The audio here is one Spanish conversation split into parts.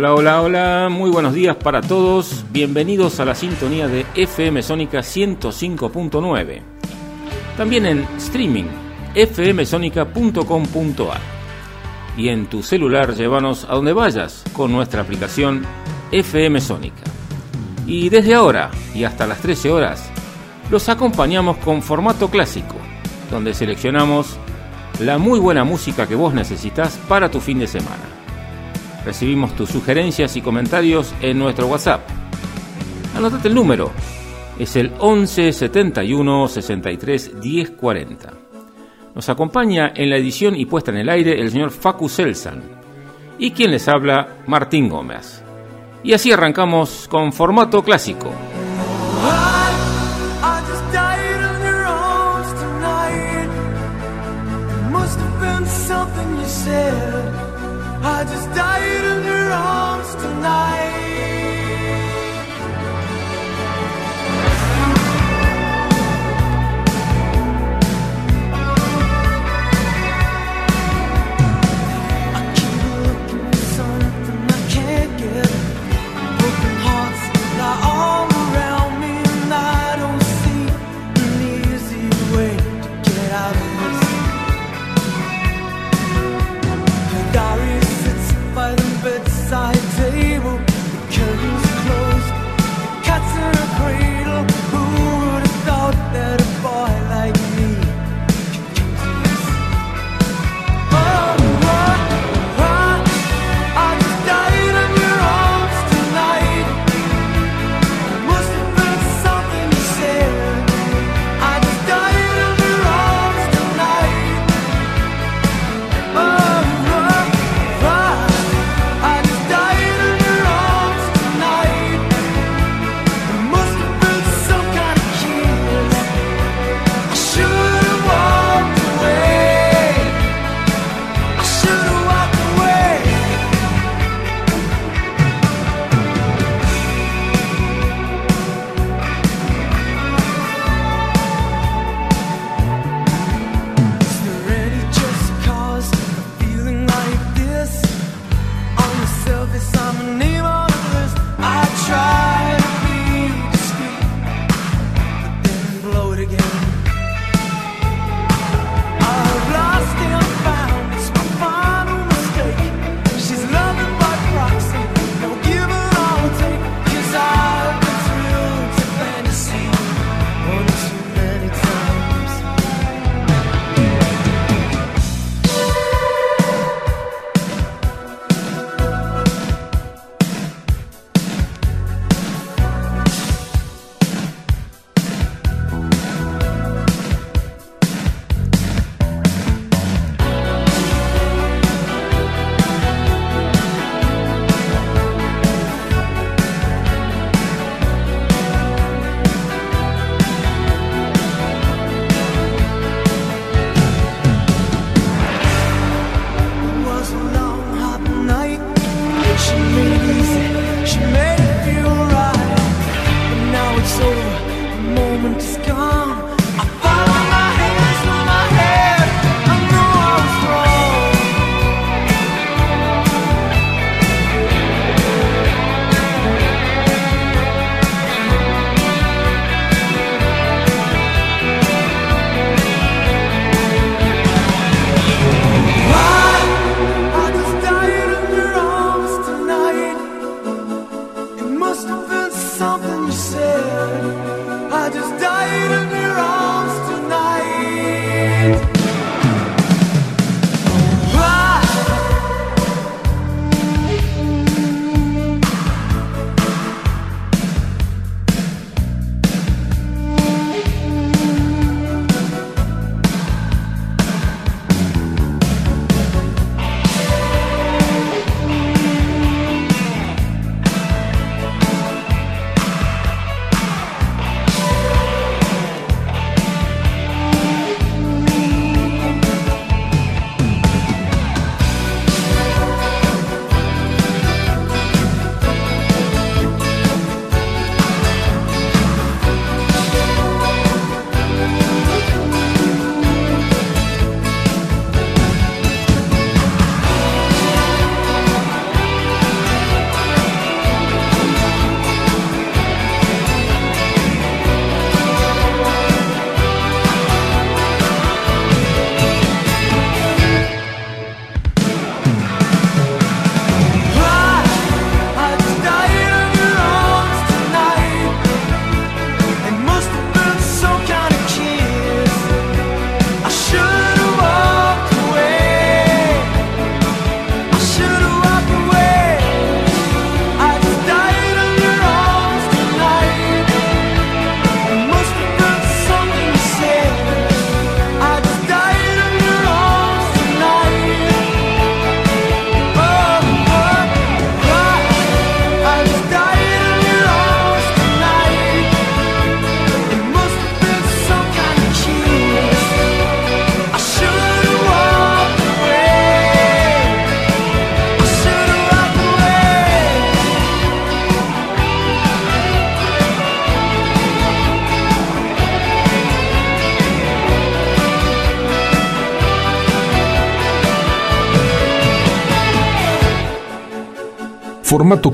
Hola, hola, hola, muy buenos días para todos. Bienvenidos a la sintonía de FM Sónica 105.9. También en streaming fmsonica.com.ar. Y en tu celular llévanos a donde vayas con nuestra aplicación FM Sónica. Y desde ahora y hasta las 13 horas los acompañamos con formato clásico, donde seleccionamos la muy buena música que vos necesitas para tu fin de semana. Recibimos tus sugerencias y comentarios en nuestro WhatsApp. Anotate el número. Es el 11 71 63 10 40. Nos acompaña en la edición y puesta en el aire el señor Facu Selsan. Y quien les habla, Martín Gómez. Y así arrancamos con formato clásico. I just died tonight.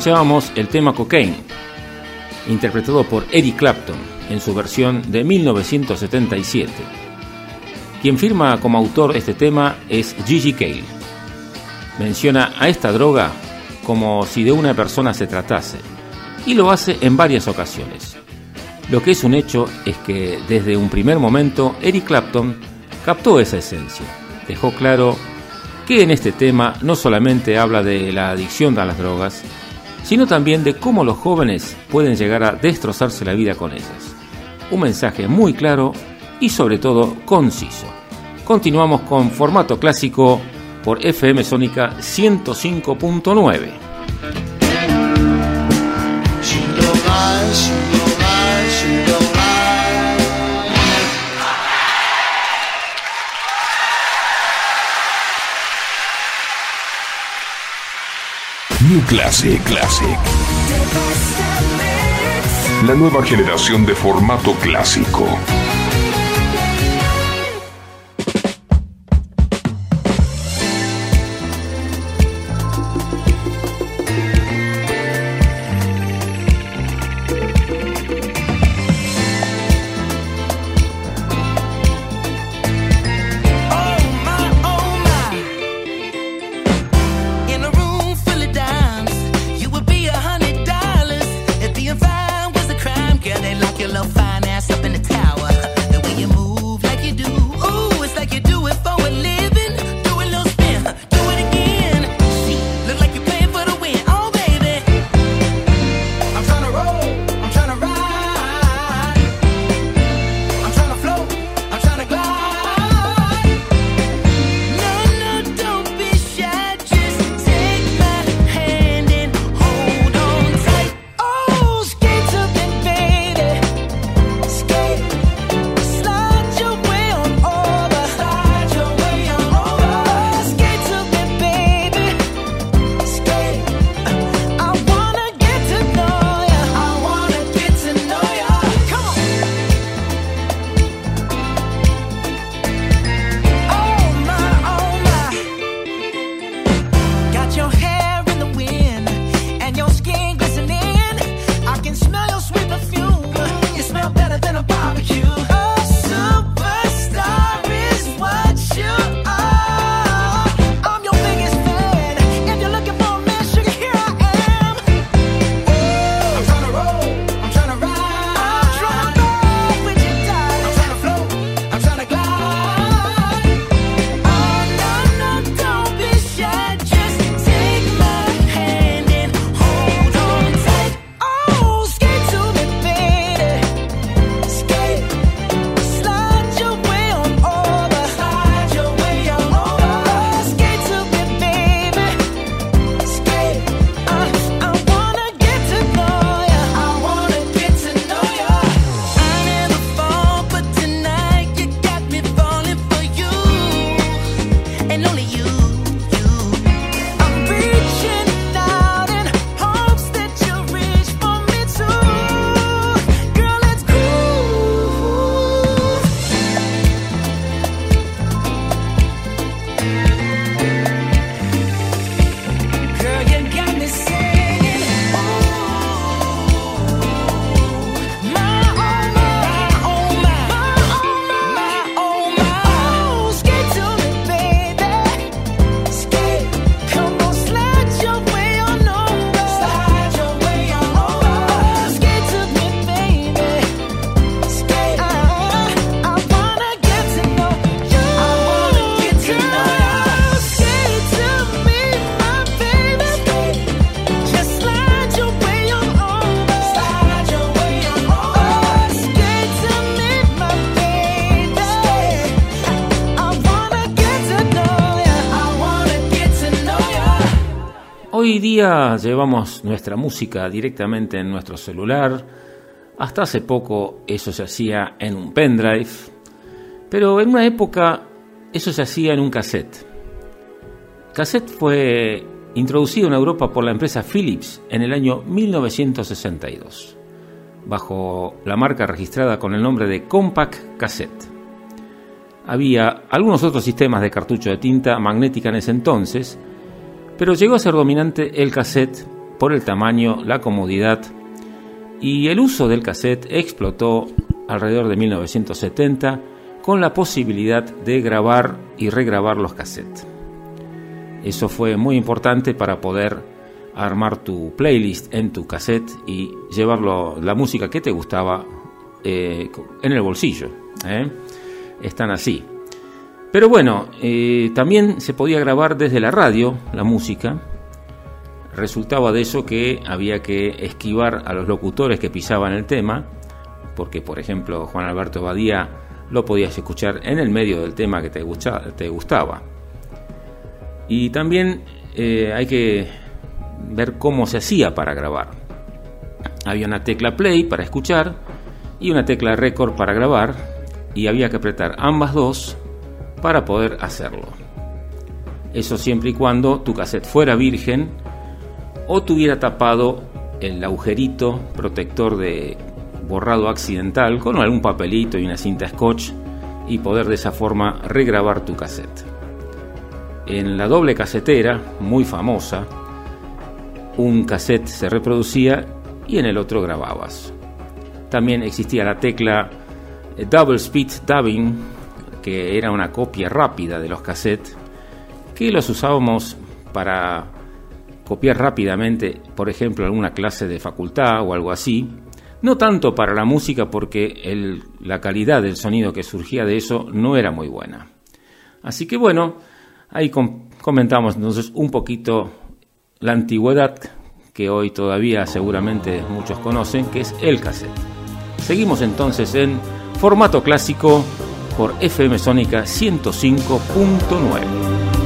Escuchábamos el tema Cocaine, interpretado por Eric Clapton en su versión de 1977. Quien firma como autor este tema es Gigi Cale. Menciona a esta droga como si de una persona se tratase, y lo hace en varias ocasiones. Lo que es un hecho es que desde un primer momento Eric Clapton captó esa esencia, dejó claro que en este tema no solamente habla de la adicción a las drogas, sino también de cómo los jóvenes pueden llegar a destrozarse la vida con ellas. Un mensaje muy claro y sobre todo conciso. Continuamos con formato clásico por FM Sónica 105.9. New Classic Classic. La nueva generación de formato clásico. Hoy día llevamos nuestra música directamente en nuestro celular. Hasta hace poco eso se hacía en un pendrive. Pero en una época eso se hacía en un cassette. Cassette fue introducido en Europa por la empresa Philips en el año 1962, bajo la marca registrada con el nombre de Compact Cassette. Había algunos otros sistemas de cartucho de tinta magnética en ese entonces, pero llegó a ser dominante el cassette por el tamaño, la comodidad y el uso del cassette explotó alrededor de 1970 con la posibilidad de grabar y regrabar los cassettes. Eso fue muy importante para poder armar tu playlist en tu cassette y llevarlo la música que te gustaba eh, en el bolsillo. ¿eh? Están así. Pero bueno, eh, también se podía grabar desde la radio la música. Resultaba de eso que había que esquivar a los locutores que pisaban el tema, porque por ejemplo Juan Alberto Badía lo podías escuchar en el medio del tema que te, gustaba. Y también eh, hay que ver cómo se hacía para grabar. Había una tecla play para escuchar y una tecla record para grabar y había que apretar ambas dos para poder hacerlo. Eso siempre y cuando tu cassette fuera virgen o tuviera tapado el agujerito protector de borrado accidental con algún papelito y una cinta scotch y poder de esa forma regrabar tu cassette. En la doble casetera, muy famosa, un cassette se reproducía y en el otro grababas. También existía la tecla Double Speed Dubbing, que era una copia rápida de los cassettes, que los usábamos para copiar rápidamente, por ejemplo, alguna clase de facultad o algo así. No tanto para la música porque la calidad del sonido que surgía de eso no era muy buena. Así que bueno, ahí comentamos entonces un poquito la antigüedad que hoy todavía seguramente muchos conocen, que es el cassette. Seguimos entonces en formato clásico por FM Sónica 105.9.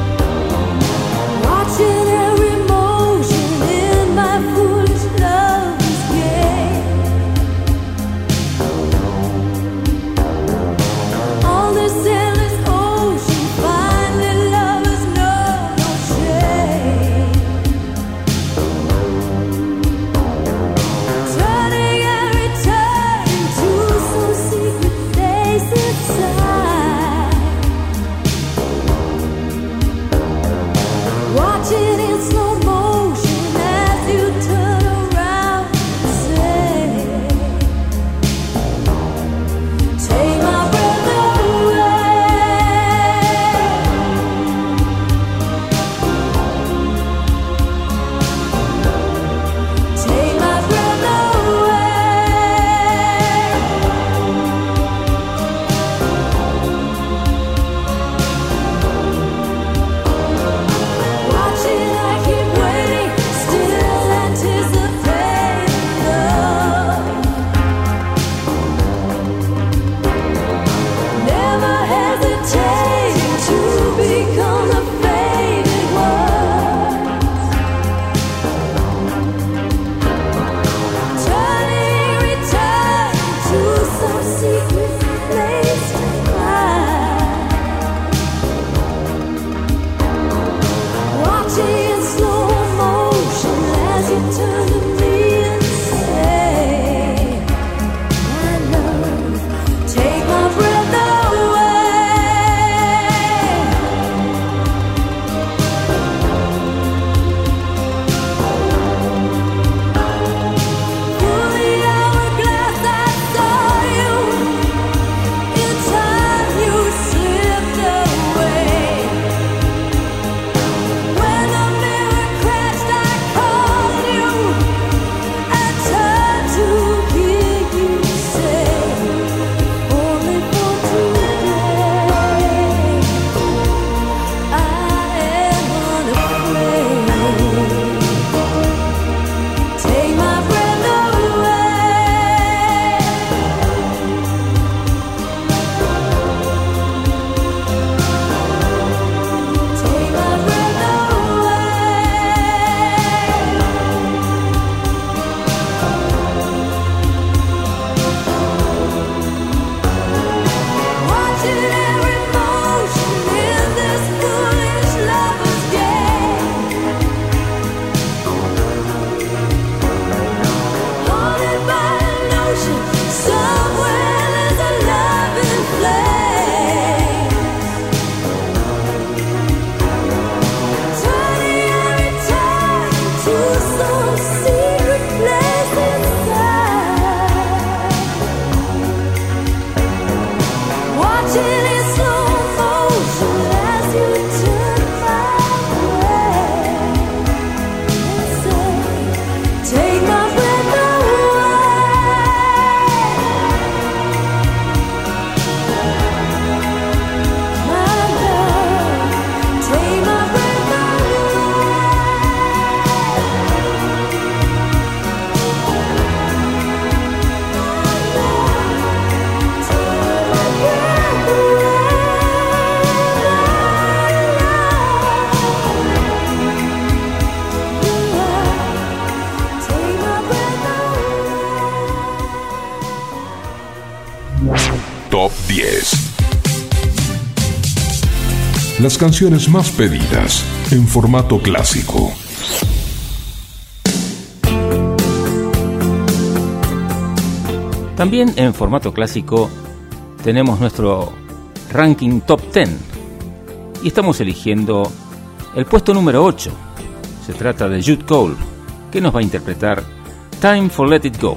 Las canciones más pedidas en formato clásico. También en formato clásico tenemos nuestro ranking top 10 y estamos eligiendo el puesto número 8. Se trata de Jude Cole, que nos va a interpretar Time for Let It Go.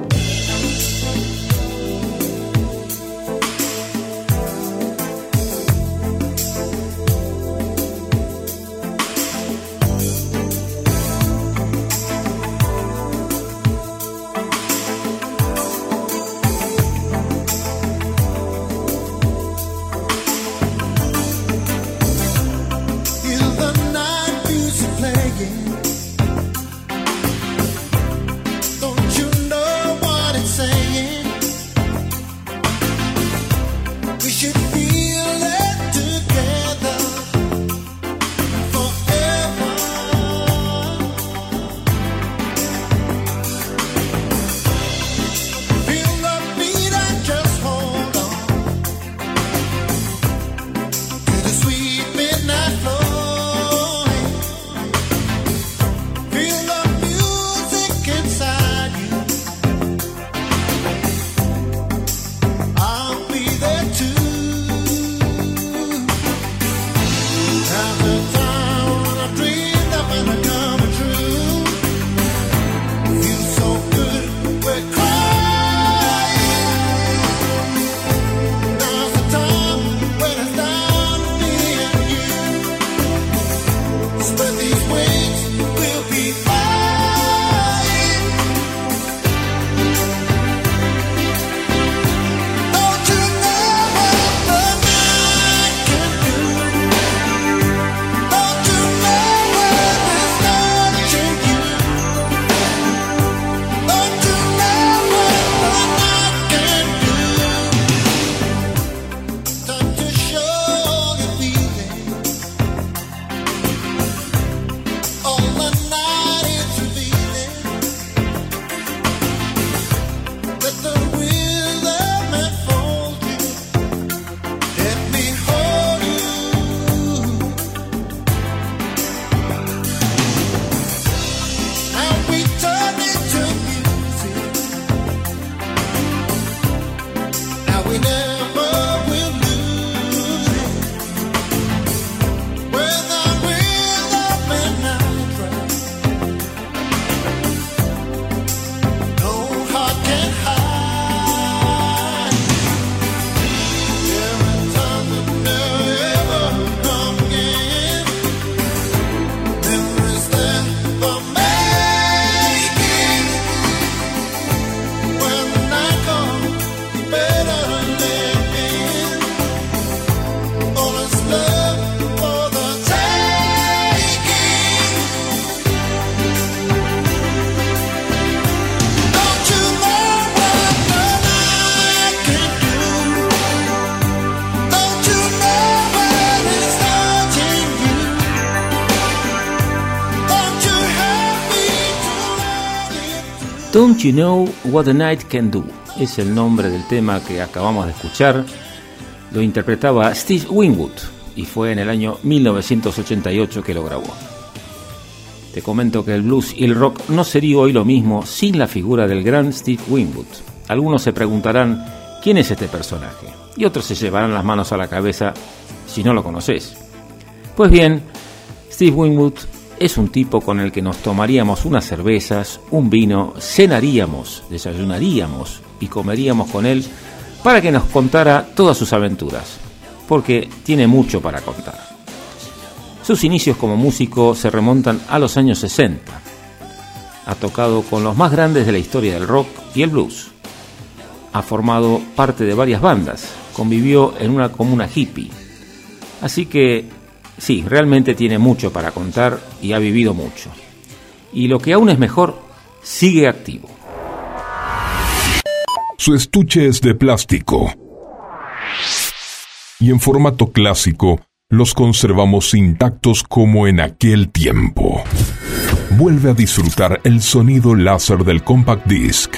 You Know What a Night Can Do es el nombre del tema que acabamos de escuchar. Lo interpretaba Steve Winwood y fue en el año 1988 que lo grabó. Te comento que el blues y el rock no sería hoy lo mismo sin la figura del gran Steve Winwood. Algunos se preguntarán quién es este personaje y otros se llevarán las manos a la cabeza si no lo conoces. Pues bien, Steve Winwood es un tipo con el que nos tomaríamos unas cervezas, un vino, cenaríamos, desayunaríamos y comeríamos con él para que nos contara todas sus aventuras, porque tiene mucho para contar. Sus inicios como músico se remontan a los años 60. Ha tocado con los más grandes de la historia del rock y el blues. Ha formado parte de varias bandas, convivió en una comuna hippie. Así que sí, realmente tiene mucho para contar y ha vivido mucho. Y lo que aún es mejor, sigue activo. Su estuche es de plástico. Y en formato clásico, los conservamos intactos como en aquel tiempo. Vuelve a disfrutar el sonido láser del compact disc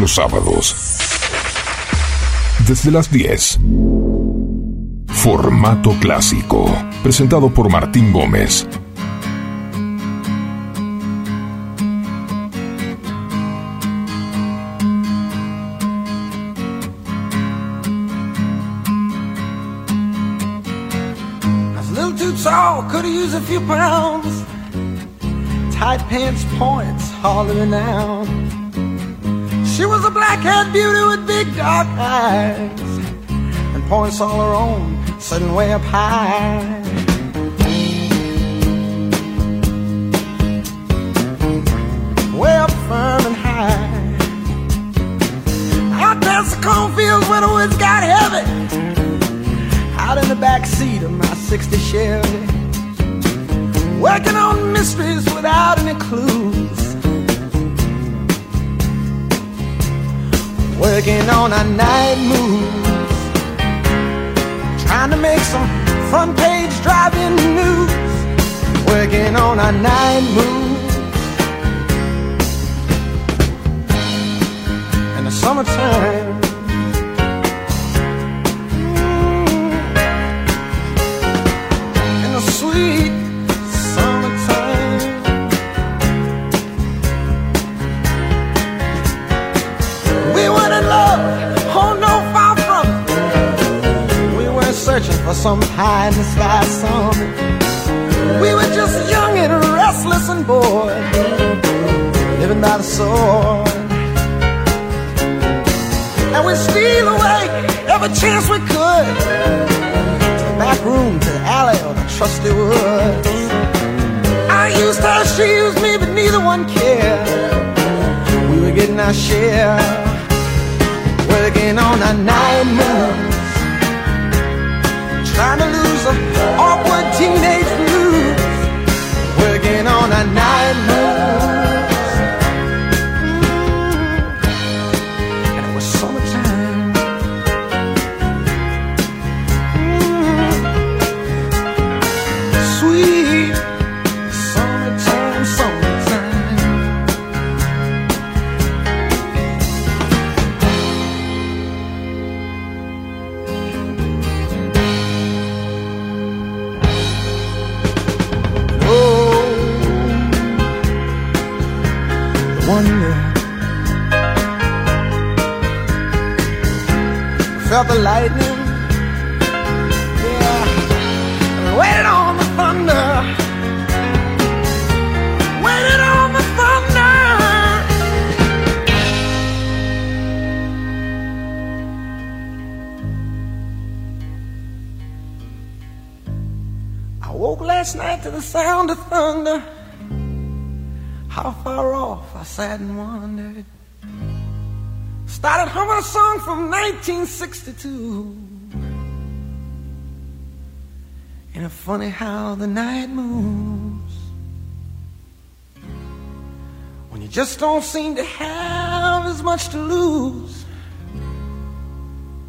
los sábados. Desde las 10. Formato clásico. Presentado por Martín Gómez. could have used a few pounds. Tight pants points, hollering out. She was a black-haired beauty with big dark eyes and points all her own, sitting way up high. Way up firm and high. Out past the cornfields where the woods got heavy. Out in the back seat of my 60 Chevy. Working on mysteries without any clues. Working on our night moves. Trying to make some front page driving news. Working on our night moves. In the summertime. Some high in the sky summit. We were just young and restless and bored, living by the sword. And we steal away every chance we could back room to the alley or the trusty woods. I used her, she used me, but neither one cared. We were getting our share, working on our night trying to lose the awkward teenage blues, working on our night moves. Thunder. How far off I sat and wondered. Started humming a song from 1962. And it's funny how the night moves when you just don't seem to have as much to lose.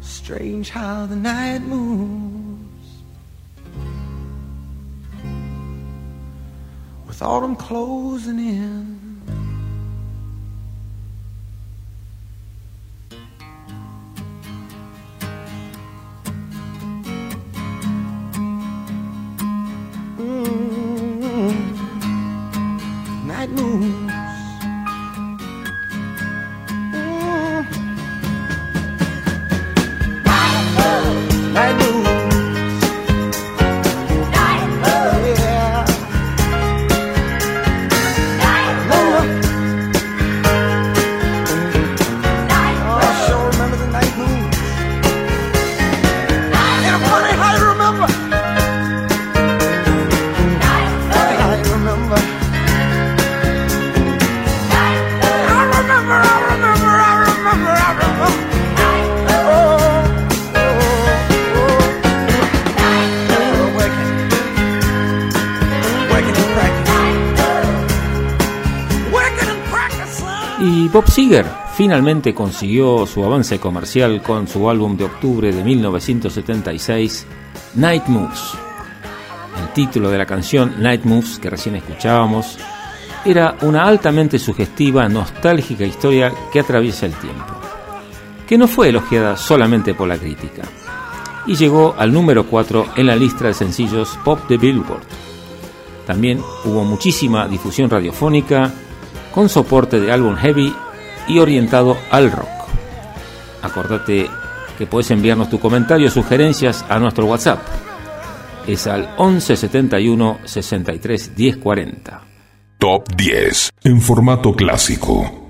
Strange how the night moves autumn closing in. Seger finalmente consiguió su avance comercial con su álbum de octubre de 1976, Night Moves. El título de la canción Night Moves que recién escuchábamos era una altamente sugestiva, nostálgica historia que atraviesa el tiempo, que no fue elogiada solamente por la crítica, y llegó al número 4 en la lista de sencillos pop de Billboard. También hubo muchísima difusión radiofónica, con soporte de álbum heavy y orientado al rock. Acordate que puedes enviarnos tu comentario o sugerencias a nuestro WhatsApp. Es al 11 71 63 10 40. Top 10 en formato clásico.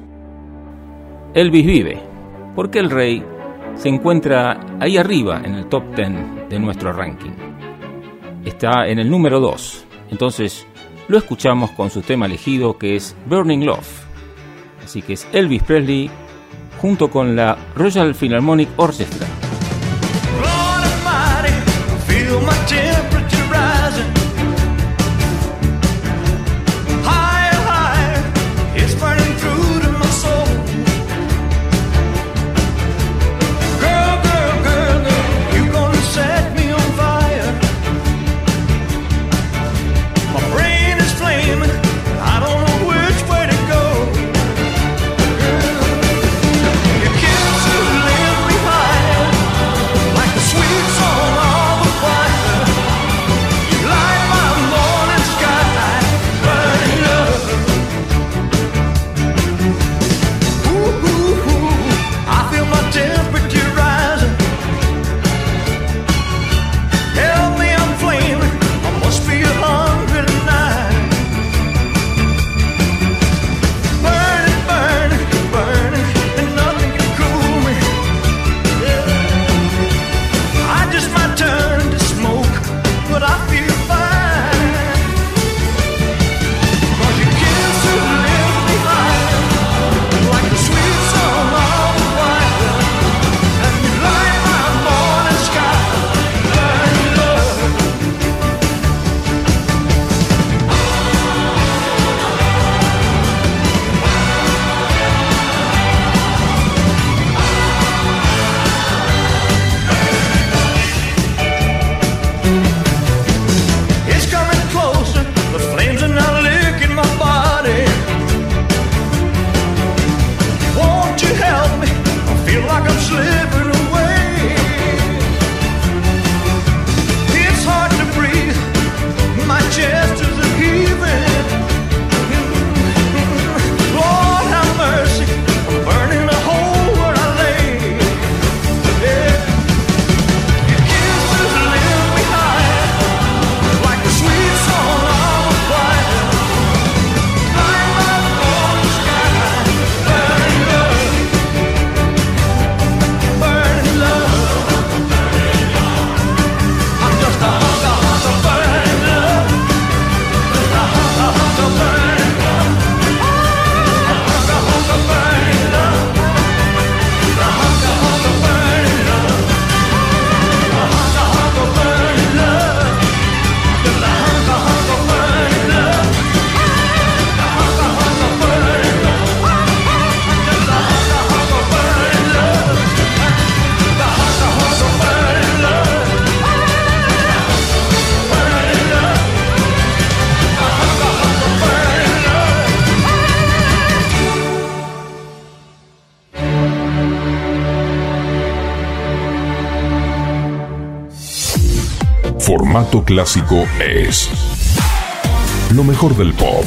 Elvis vive, porque el rey se encuentra ahí arriba en el top 10 de nuestro ranking. Está en el número 2, entonces lo escuchamos con su tema elegido que es Burning Love. Así que es Elvis Presley junto con la Royal Philharmonic Orchestra. Clásico es lo mejor del pop.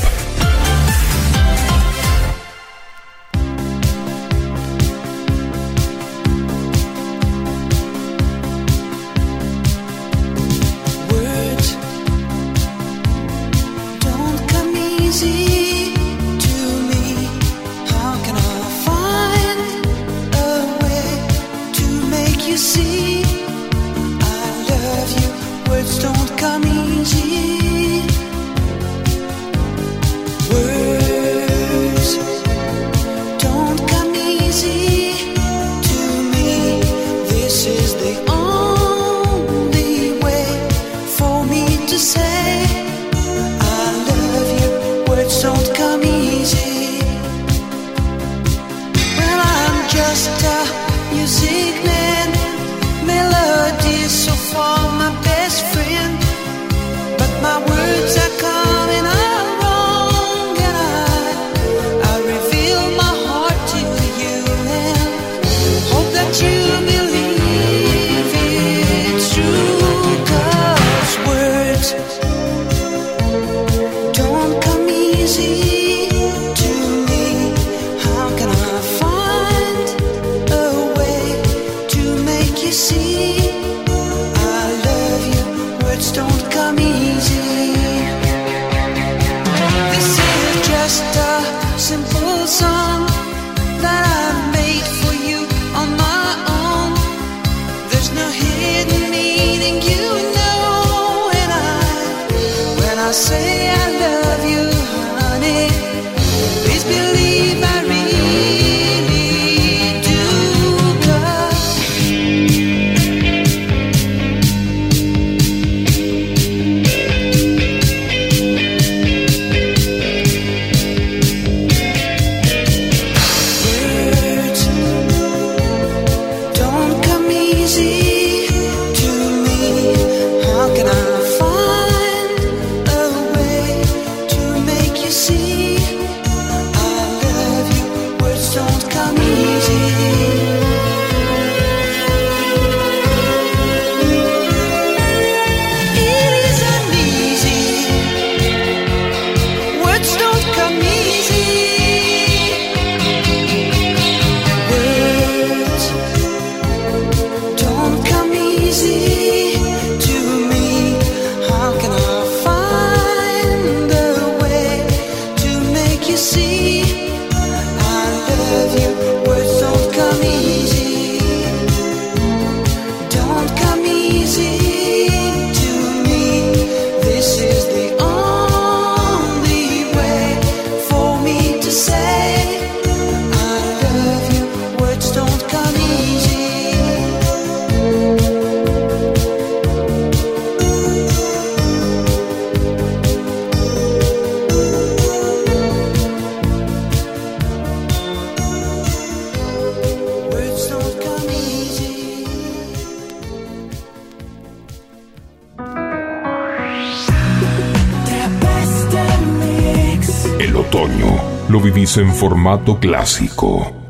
En formato clásico.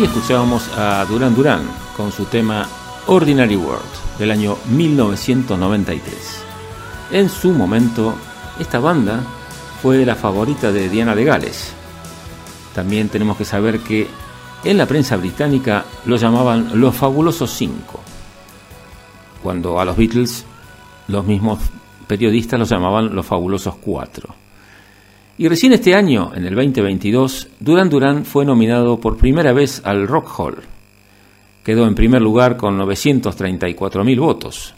Así escuchábamos a Duran Duran con su tema Ordinary World del año 1993. En su momento, esta banda fue la favorita de Diana de Gales. También tenemos que saber que en la prensa británica lo llamaban los fabulosos cinco, cuando a los Beatles los mismos periodistas los llamaban los fabulosos cuatro. Y recién este año, en el 2022, Duran Duran fue nominado por primera vez al Rock Hall. Quedó en primer lugar con 934.000 votos,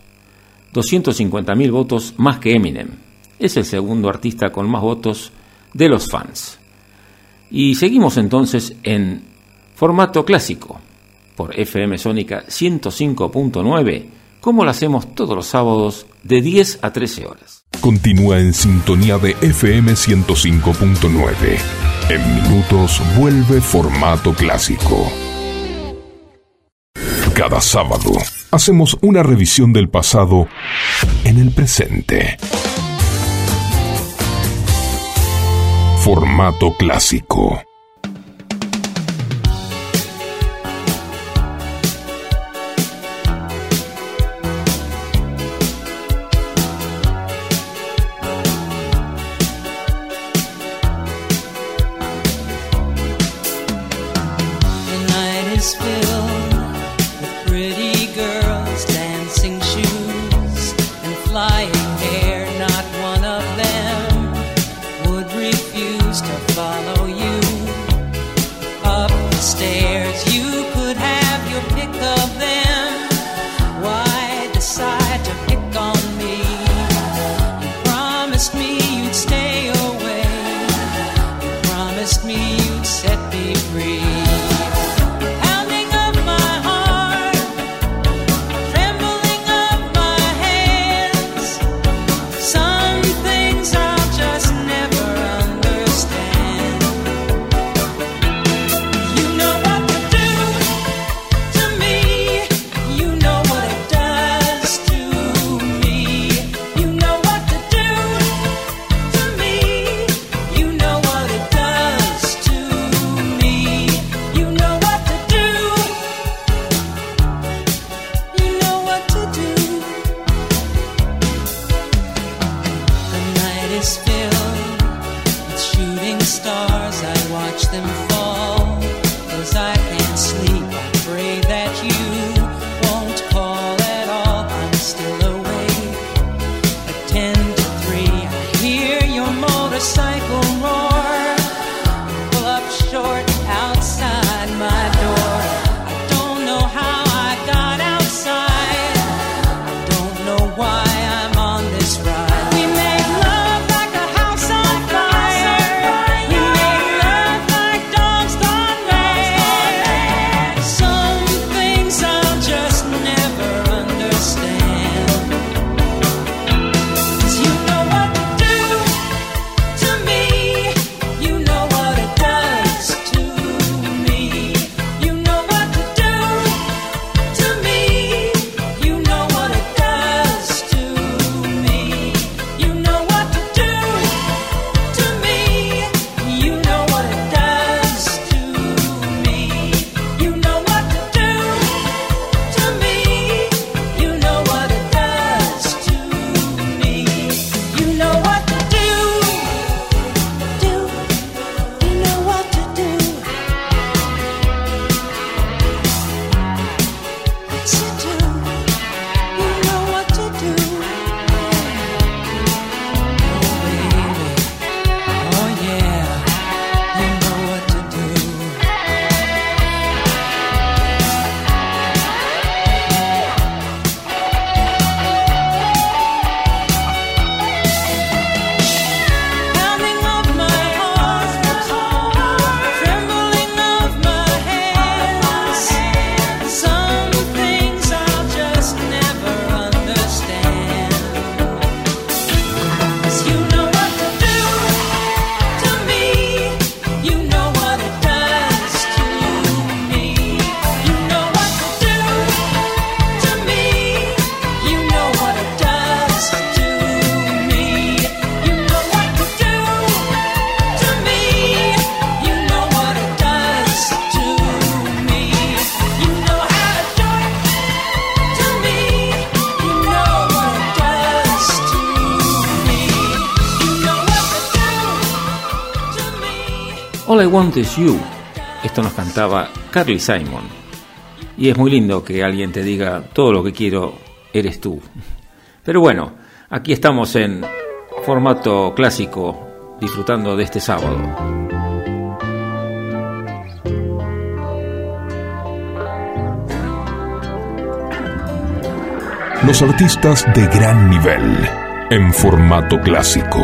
250.000 votos más que Eminem. Es el segundo artista con más votos de los fans. Y seguimos entonces en formato clásico, por FM Sónica 105.9, como lo hacemos todos los sábados de 10 a 13 horas. Continúa en sintonía de FM 105.9. En minutos vuelve formato clásico. Cada sábado hacemos una revisión del pasado en el presente. Formato clásico. Want Is You. Esto nos cantaba Carly Simon. Y es muy lindo que alguien te diga, todo lo que quiero eres tú. Pero bueno, aquí estamos en formato clásico, disfrutando de este sábado. Los artistas de gran nivel en formato clásico.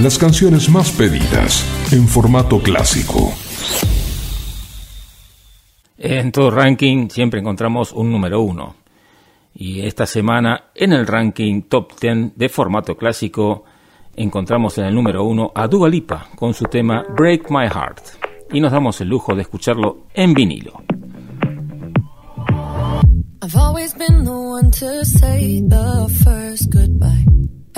Las canciones más pedidas en formato clásico. En todo ranking siempre encontramos un número uno. Y esta semana en el ranking top 10 de formato clásico encontramos en el número uno a Dua Lipa con su tema Break My Heart. Y nos damos el lujo de escucharlo en vinilo. I've always been the one to say the first goodbye.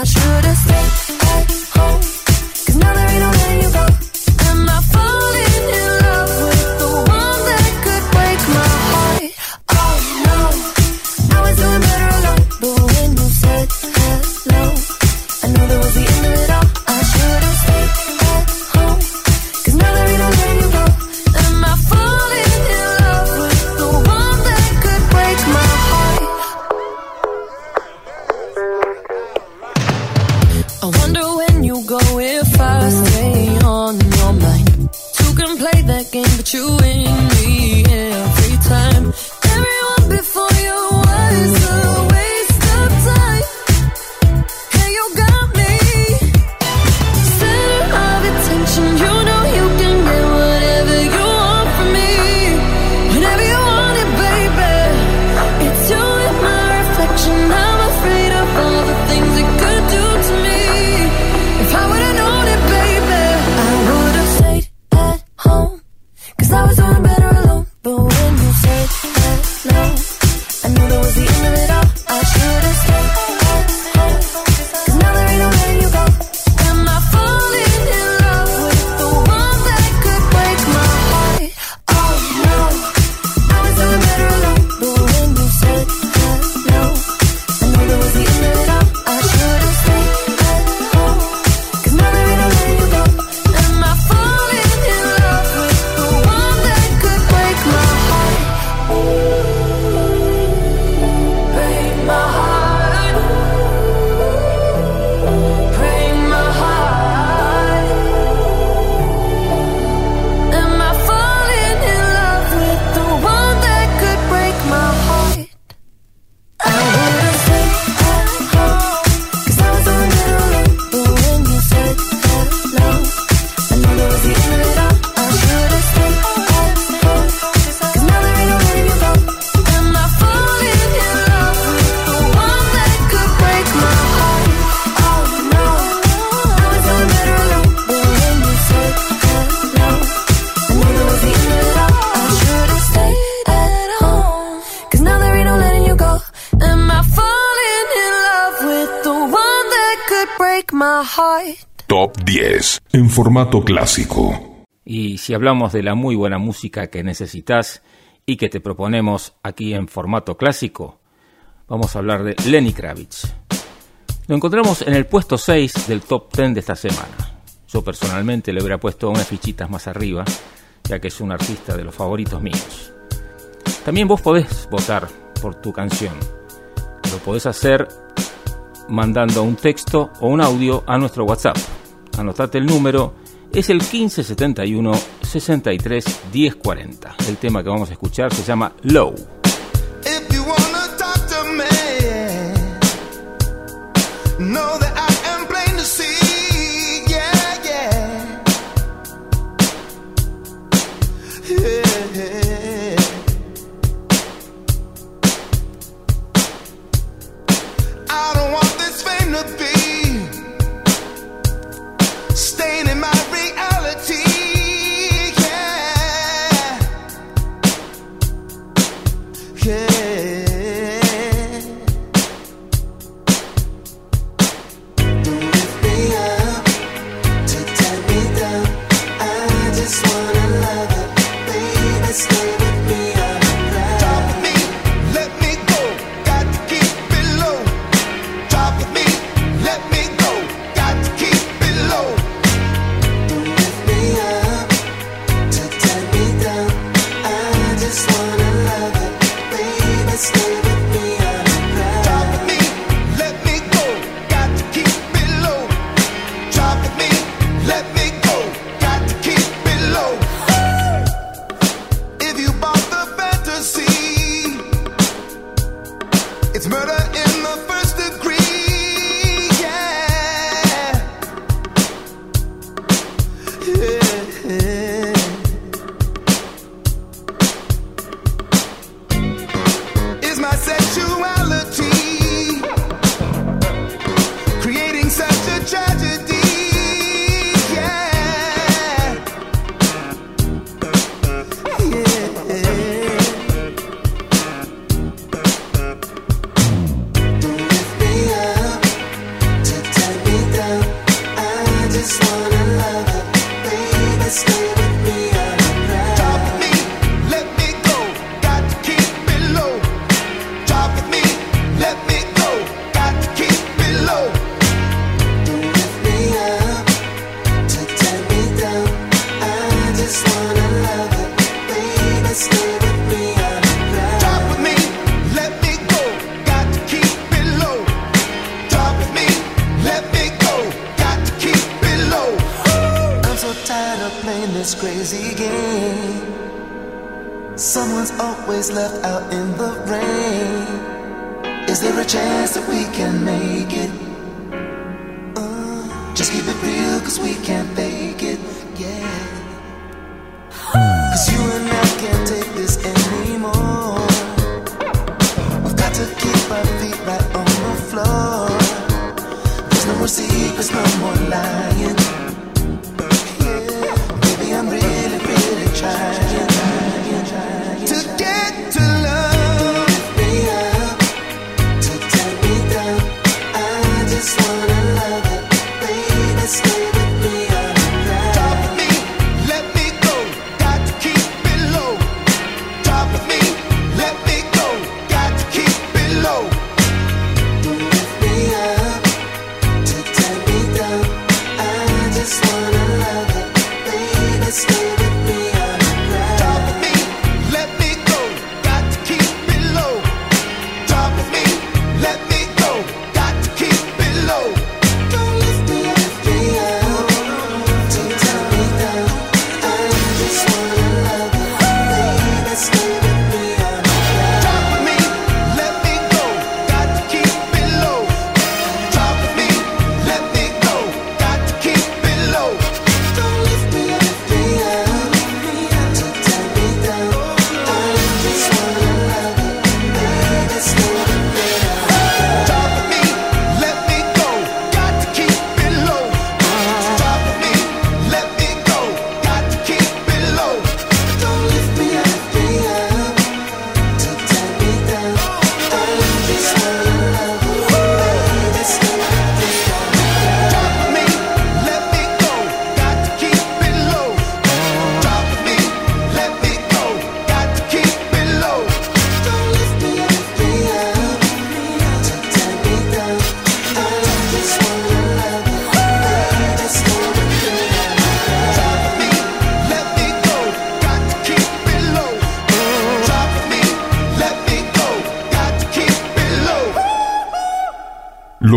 I should've Si hablamos de la muy buena música que necesitas y que te proponemos aquí en formato clásico, vamos a hablar de Lenny Kravitz. Lo encontramos en el puesto 6 del top 10 de esta semana. Yo personalmente le hubiera puesto unas fichitas más arriba, ya que es un artista de los favoritos míos. También vos podés votar por tu canción. Lo podés hacer mandando un texto o un audio a nuestro WhatsApp. Anotate el número, es el 1571 63 1040. El tema que vamos a escuchar se llama Low.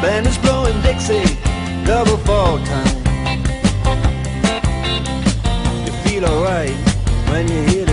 Band is blowing Dixie, double fall time. You feel alright when you hear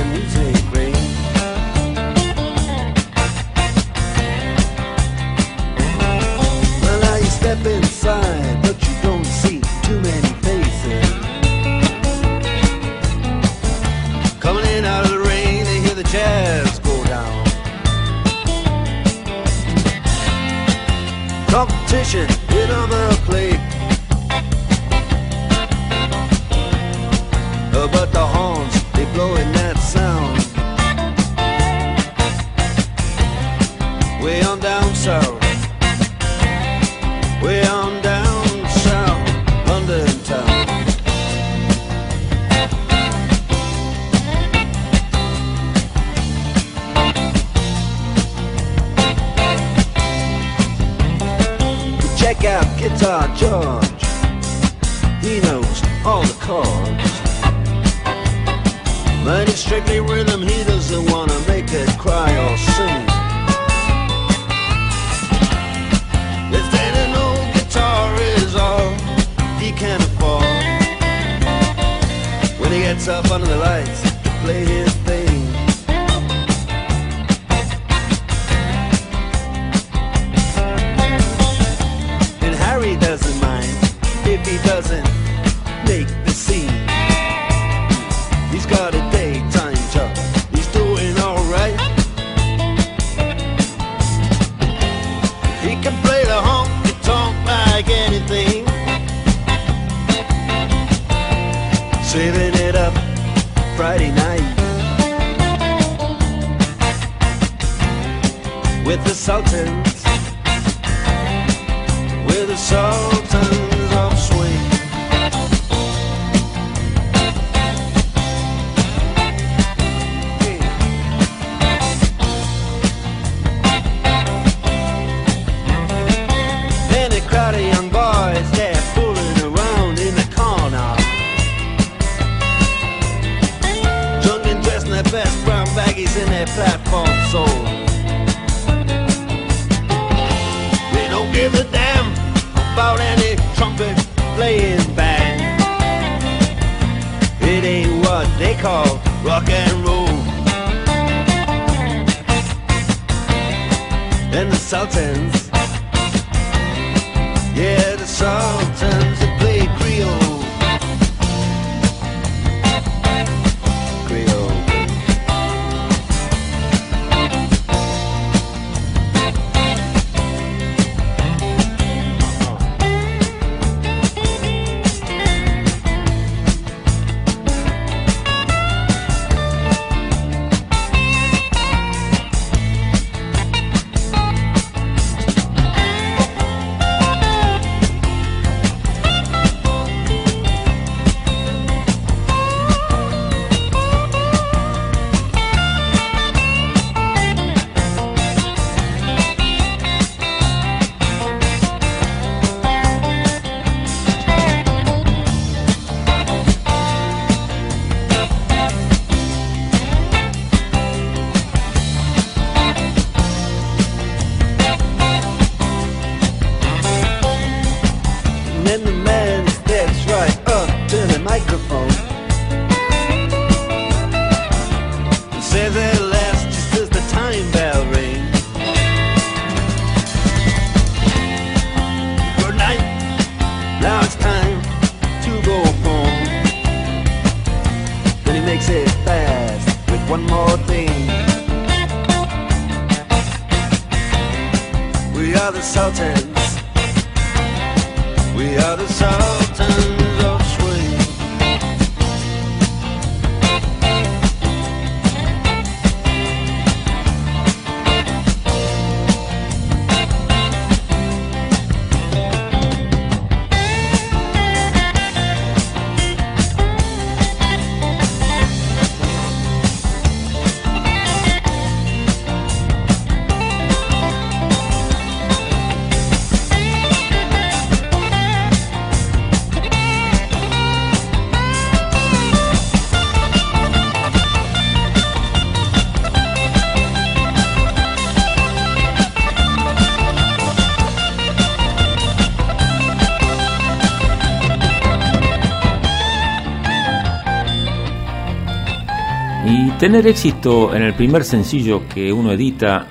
tener éxito en el primer sencillo que uno edita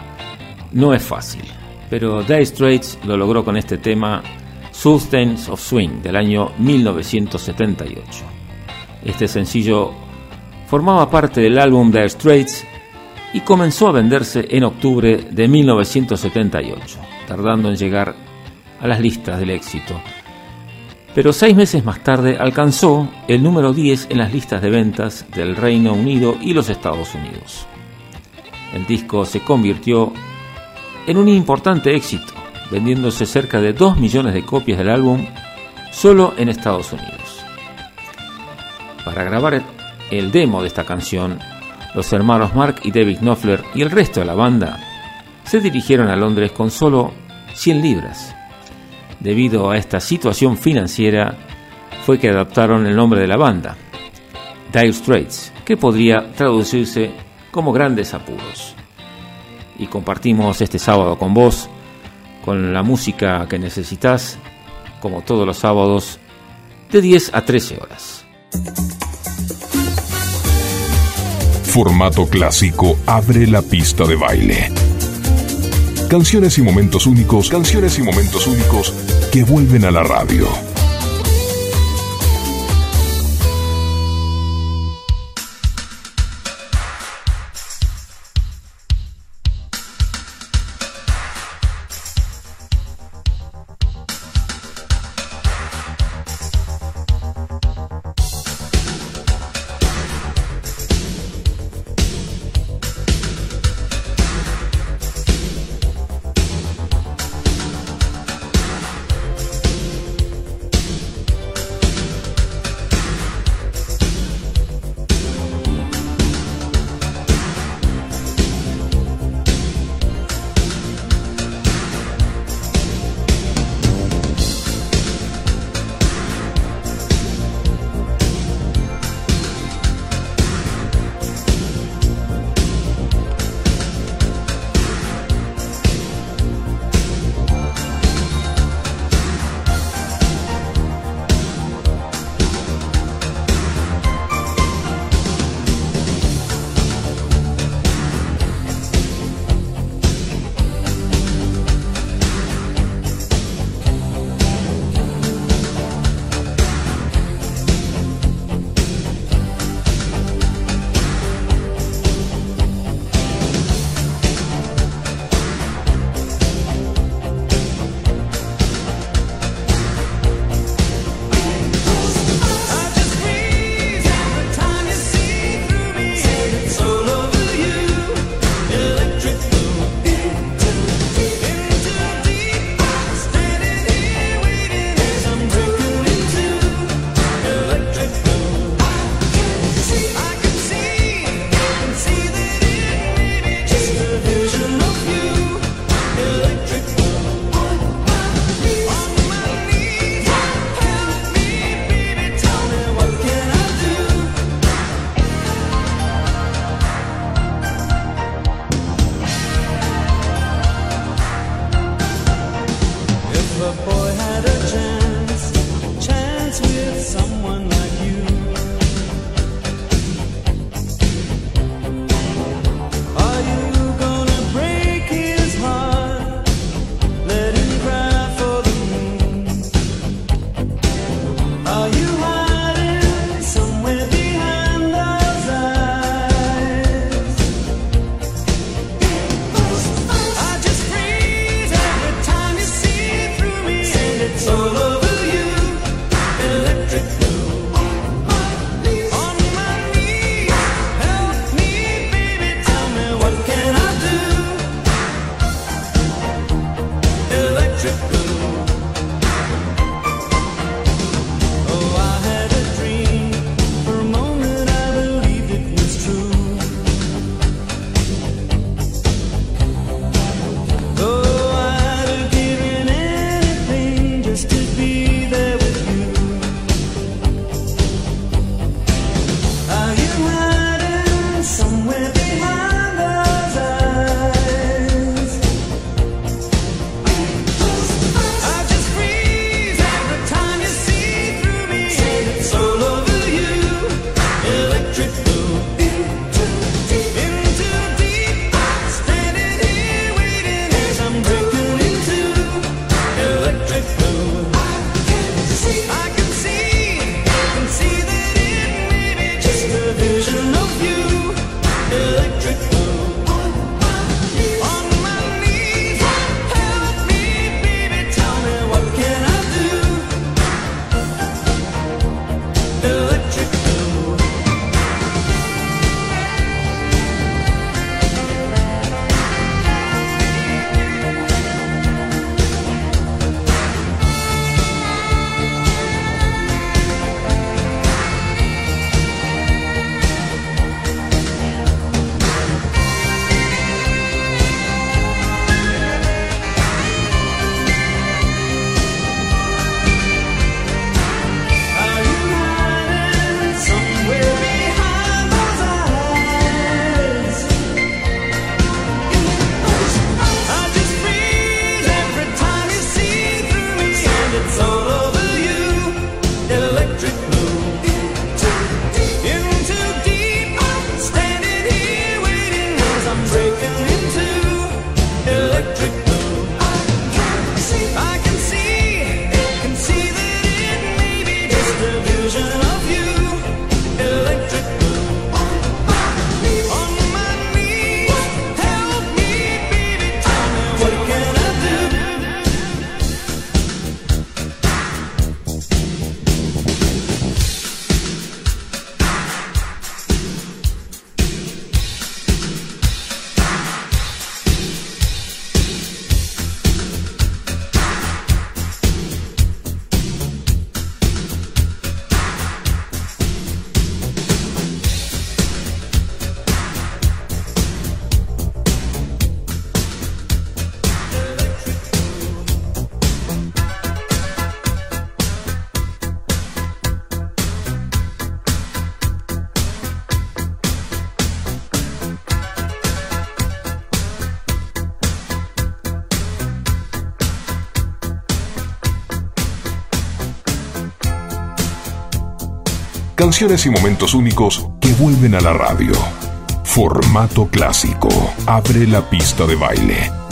no es fácil, pero Dire Straits lo logró con este tema Substance of Swing del año 1978. Este sencillo formaba parte del álbum Dire Straits y comenzó a venderse en octubre de 1978, tardando en llegar a las listas del éxito. Pero seis meses más tarde alcanzó el número 10 en las listas de ventas del Reino Unido y los Estados Unidos. El disco se convirtió en un importante éxito, vendiéndose cerca de 2 millones de copias del álbum solo en Estados Unidos. Para grabar el demo de esta canción, los hermanos Mark y David Knopfler y el resto de la banda se dirigieron a Londres con solo 100 libras. Debido a esta situación financiera, fue que adaptaron el nombre de la banda, Dire Straits, que podría traducirse como grandes apuros. Y compartimos este sábado con vos, con la música que necesitas, como todos los sábados, de 10 a 13 horas. Formato clásico abre la pista de baile. Canciones y momentos únicos, canciones y momentos únicos que vuelven a la radio. Y momentos únicos que vuelven a la radio. Formato clásico. Abre la pista de baile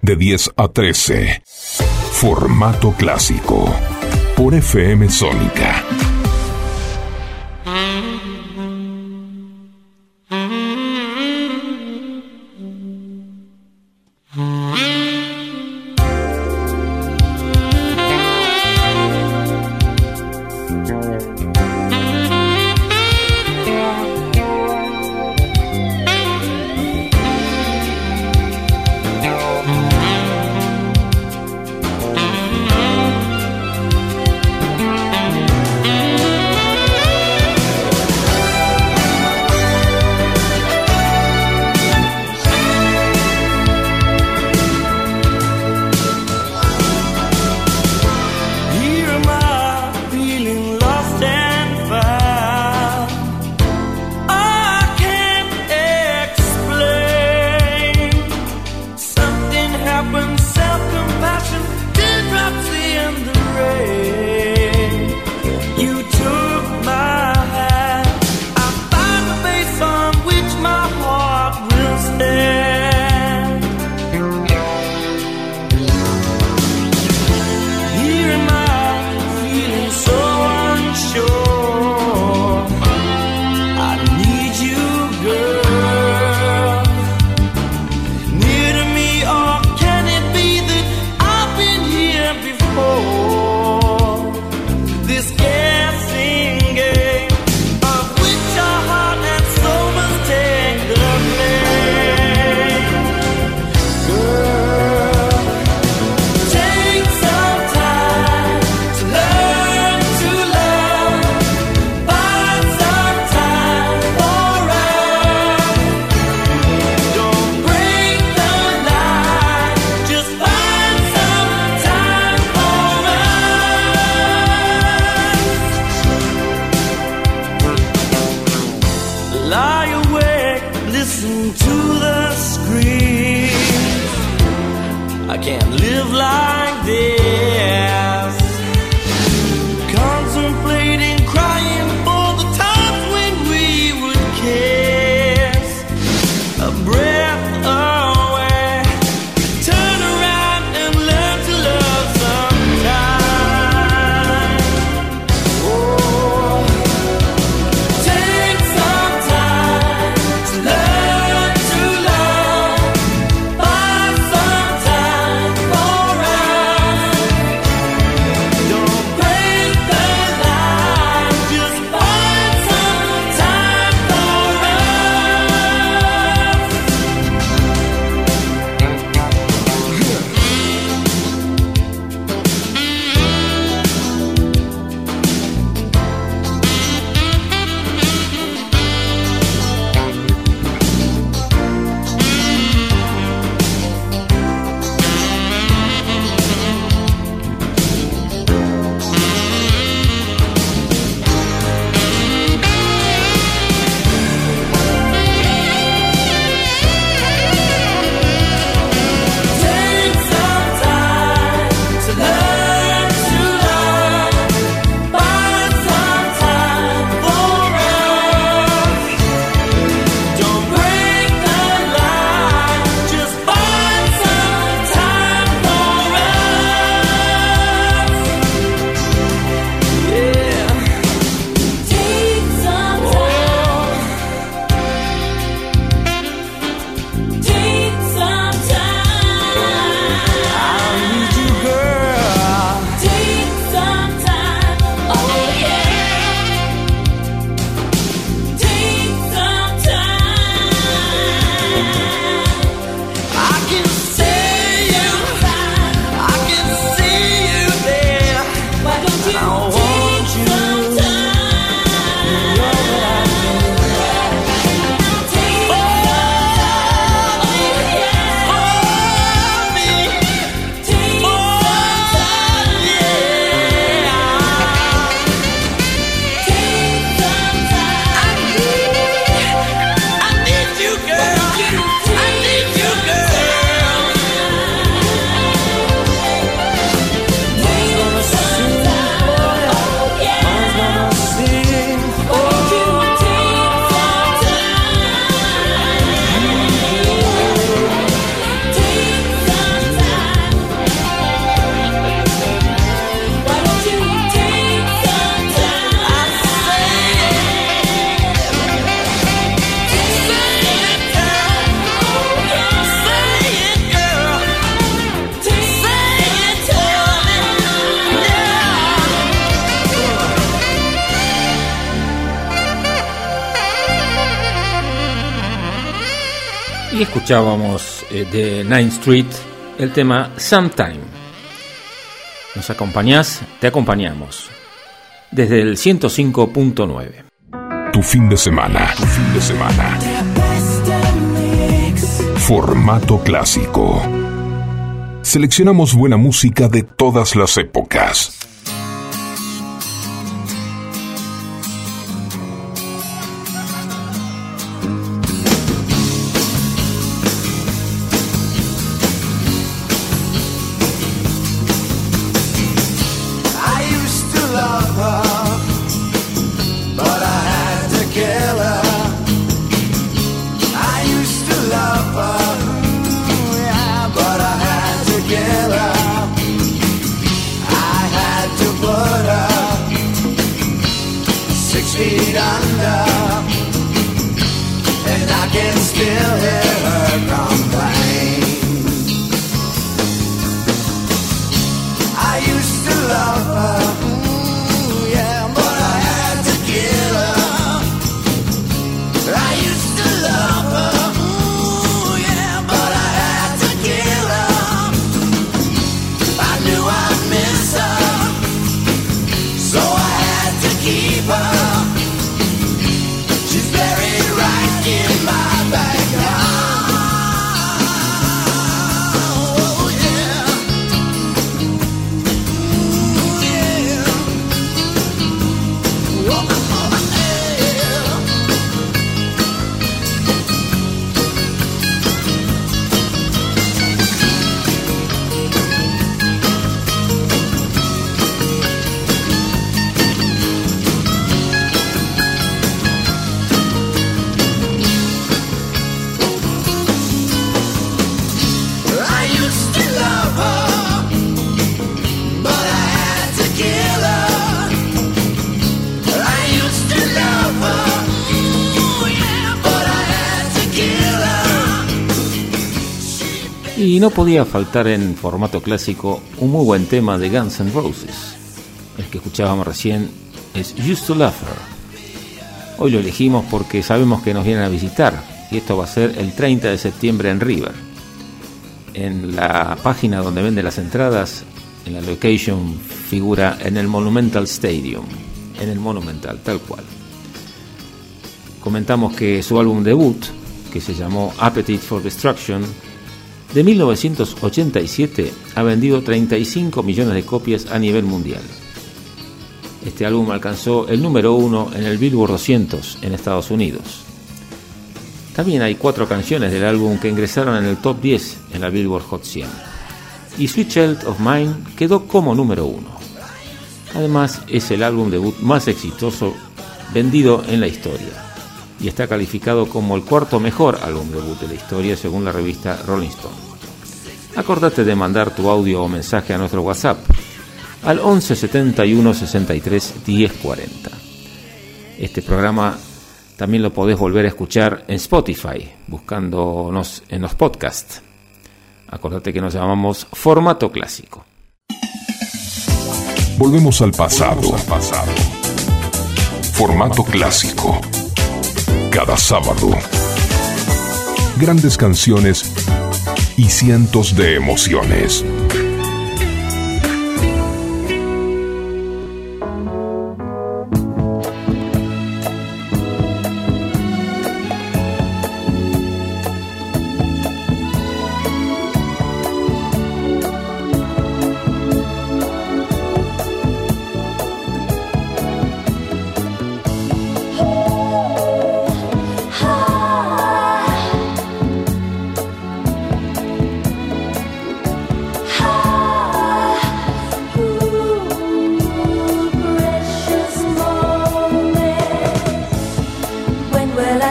de 10 a 13. Formato clásico por FM Sónica escuchábamos eh, de Ninth Street el tema Sometime. ¿Nos acompañás? Te acompañamos. Desde el 105.9. Tu fin de semana. Tu fin de semana. Formato clásico. Seleccionamos buena música de todas las épocas. Podía faltar en formato clásico un muy buen tema de Guns N' Roses. El que escuchábamos recién es Used to Love Her. Hoy lo elegimos porque sabemos que nos vienen a visitar y esto va a ser el 30 de septiembre en River. En la página donde vende las entradas, en la location figura en el Monumental Stadium, en el Monumental, tal cual. Comentamos que su álbum debut, que se llamó Appetite for Destruction, de 1987 ha vendido 35 millones de copias a nivel mundial. Este álbum alcanzó el número uno en el Billboard 200 en Estados Unidos. También hay cuatro canciones del álbum que ingresaron en el top 10 en la Billboard Hot 100. Y Sweet Child of Mine quedó como número uno. Además, es el álbum debut más exitoso vendido en la historia y está calificado como el cuarto mejor álbum debut de la historia según la revista Rolling Stone. Acordate de mandar tu audio o mensaje a nuestro WhatsApp al 11 71 63 10 40. Este programa también lo podés volver a escuchar en Spotify, buscándonos en los podcasts. Acordate que nos llamamos Formato Clásico. Volvemos al pasado. pasado. Formato clásico. Cada sábado. Grandes canciones y cientos de emociones.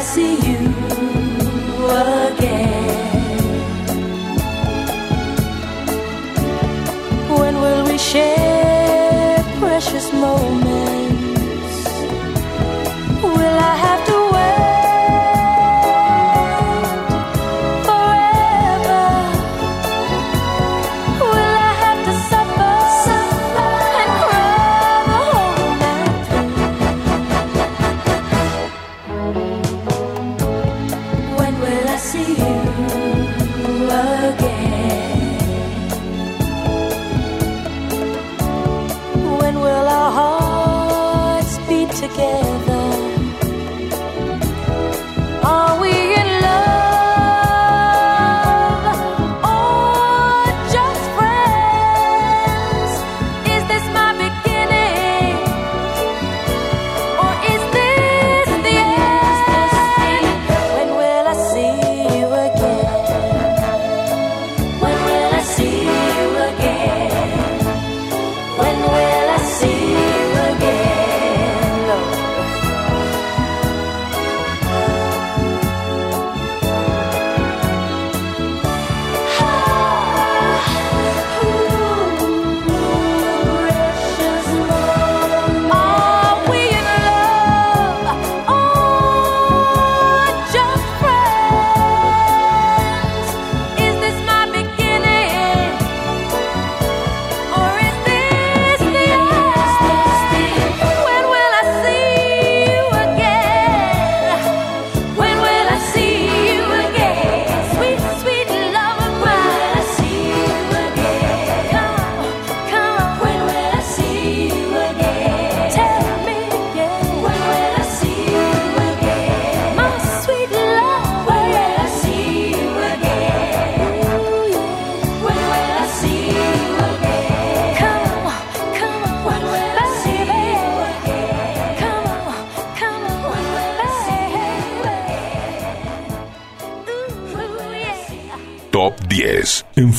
I see you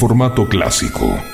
formato clásico.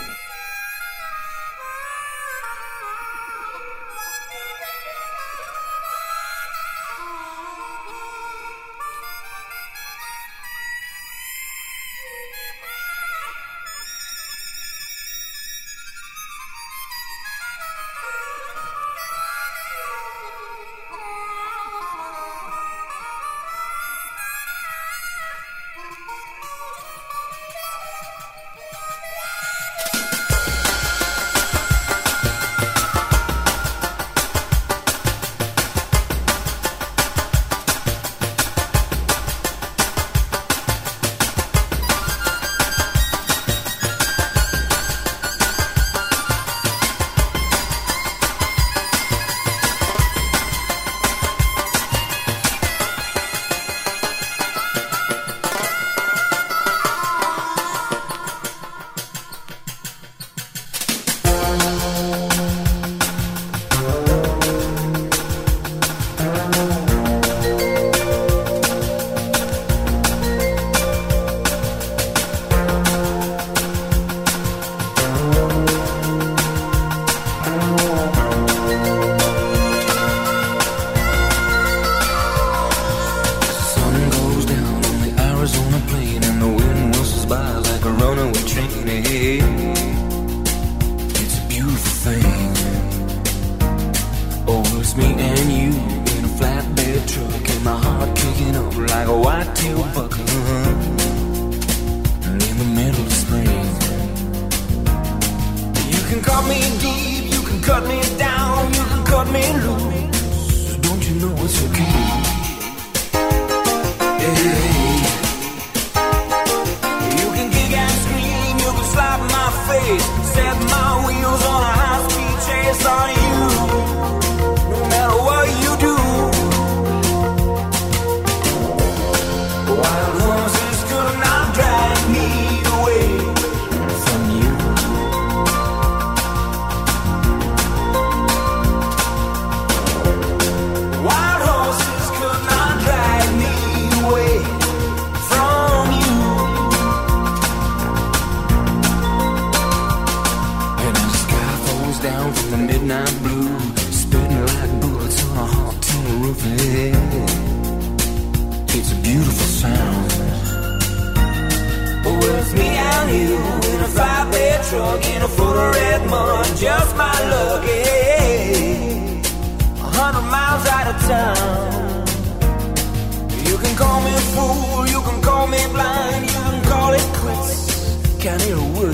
Can't hear a word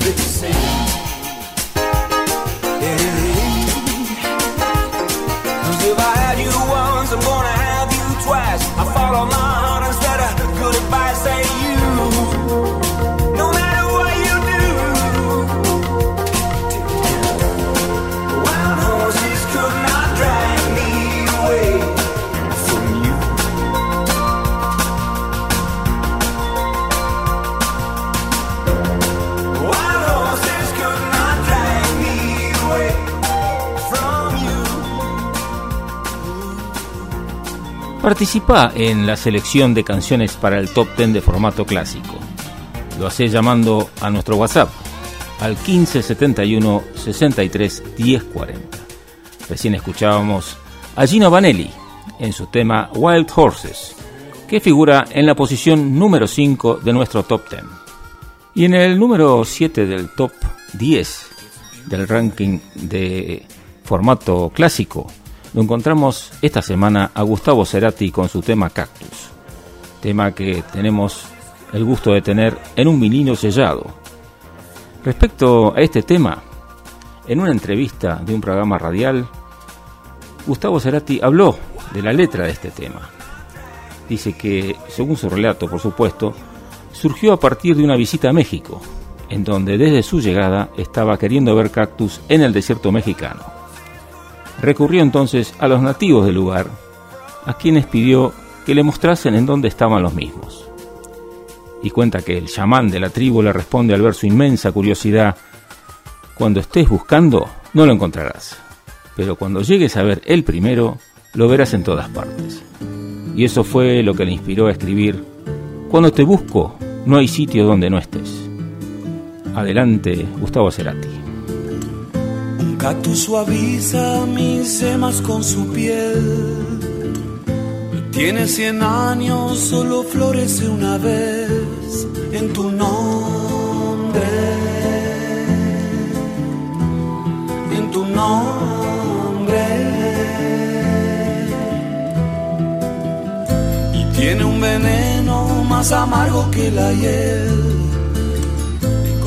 Participa en la selección de canciones para el top 10 de formato clásico. Lo hace llamando a nuestro WhatsApp al 1571 63 1040. Recién escuchábamos a Gino Vanelli en su tema Wild Horses, que figura en la posición número 5 de nuestro top 10. Y en el número 7 del top 10 del ranking de formato clásico, lo encontramos esta semana a Gustavo Cerati con su tema Cactus, tema que tenemos el gusto de tener en un vinilo sellado. Respecto a este tema, en una entrevista de un programa radial, Gustavo Cerati habló de la letra de este tema. Dice que, según su relato, por supuesto, surgió a partir de una visita a México, en donde desde su llegada estaba queriendo ver cactus en el desierto mexicano. Recurrió entonces a los nativos del lugar, a quienes pidió que le mostrasen en dónde estaban los mismos. Y cuenta que el chamán de la tribu le responde al ver su inmensa curiosidad, cuando estés buscando, no lo encontrarás, pero cuando llegues a ver el primero, lo verás en todas partes. Y eso fue lo que le inspiró a escribir, Cuando te busco, no hay sitio donde no estés. Adelante, Gustavo Cerati. Un cactus suaviza mis semas con su piel. Tiene cien años, solo florece una vez en tu nombre. En tu nombre. Y tiene un veneno más amargo que la hiel.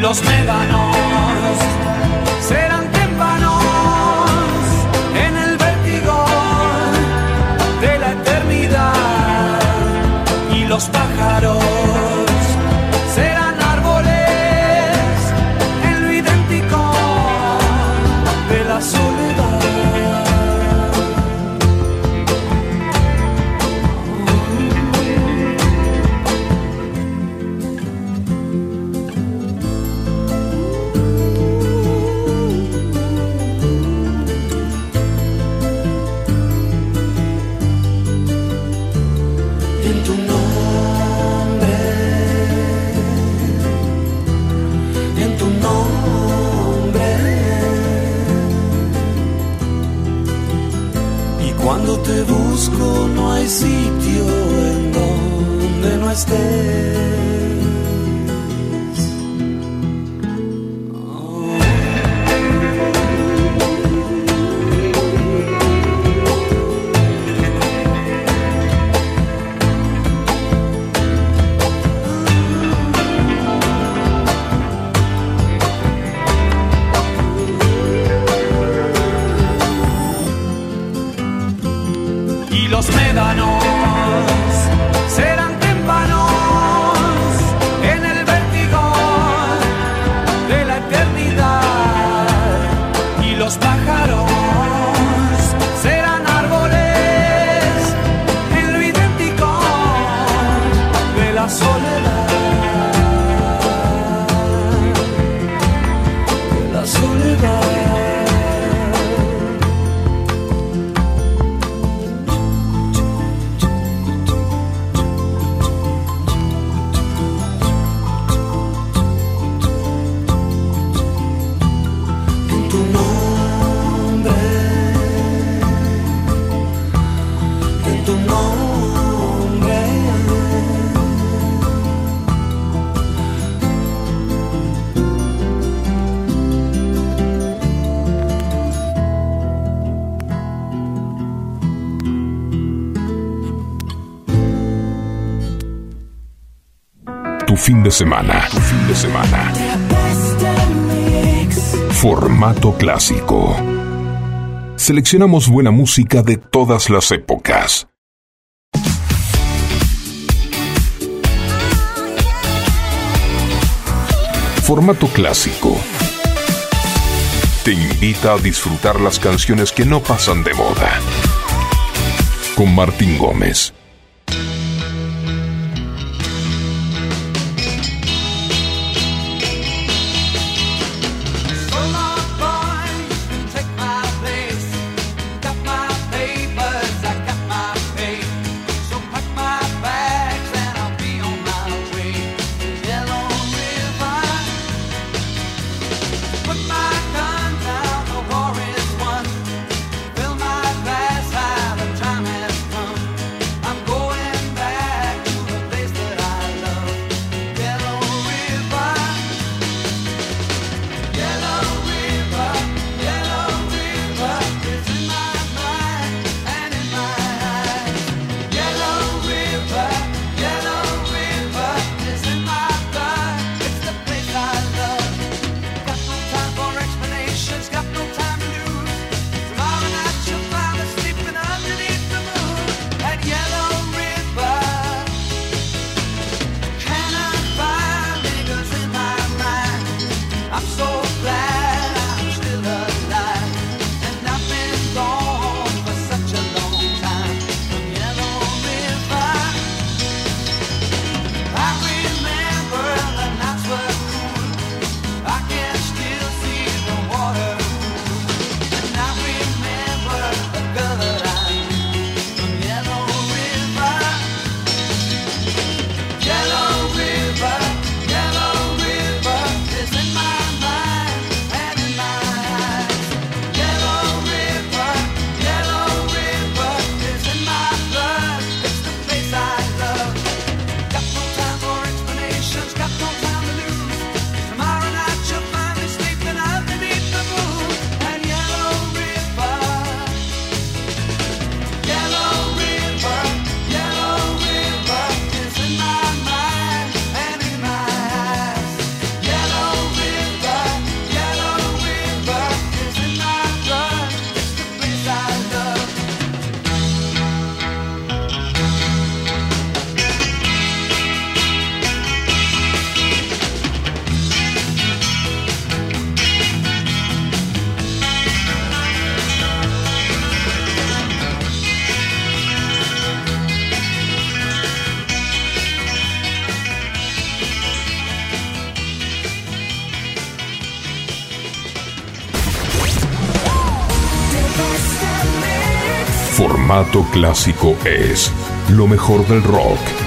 Los médanos. Serán témpanos en el vértigo de la eternidad. Y los pájaros stay. fin de semana. Fin de semana. Formato clásico. Seleccionamos buena música de todas las épocas. Formato clásico. Te invita a disfrutar las canciones que no pasan de moda. Con Martín Gómez. clásico es lo mejor del rock.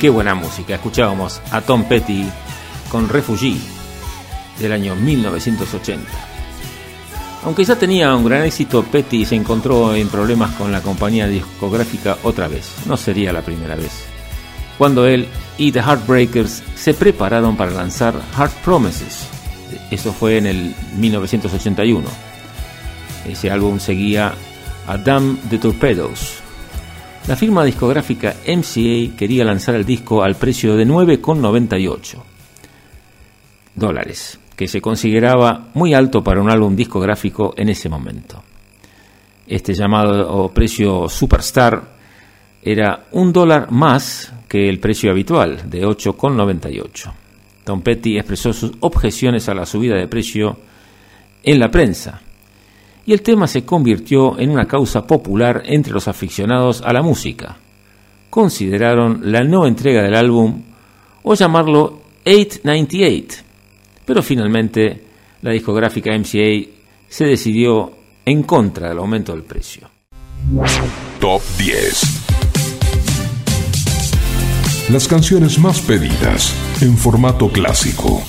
qué buena música. Escuchábamos a Tom Petty con Refugee del año 1980. Aunque ya tenía un gran éxito, Petty se encontró en problemas con la compañía discográfica otra vez. No sería la primera vez. Cuando él y The Heartbreakers se prepararon para lanzar Heart Promises. Eso fue en el 1981. Ese álbum seguía a Dam de Torpedos la firma discográfica MCA quería lanzar el disco al precio de 9,98 dólares, que se consideraba muy alto para un álbum discográfico en ese momento. Este llamado precio superstar era un dólar más que el precio habitual, de 8,98. Tom Petty expresó sus objeciones a la subida de precio en la prensa, y el tema se convirtió en una causa popular entre los aficionados a la música. Consideraron la no entrega del álbum o llamarlo 898, pero finalmente la discográfica MCA se decidió en contra del aumento del precio. Top 10 Las canciones más pedidas en formato clásico.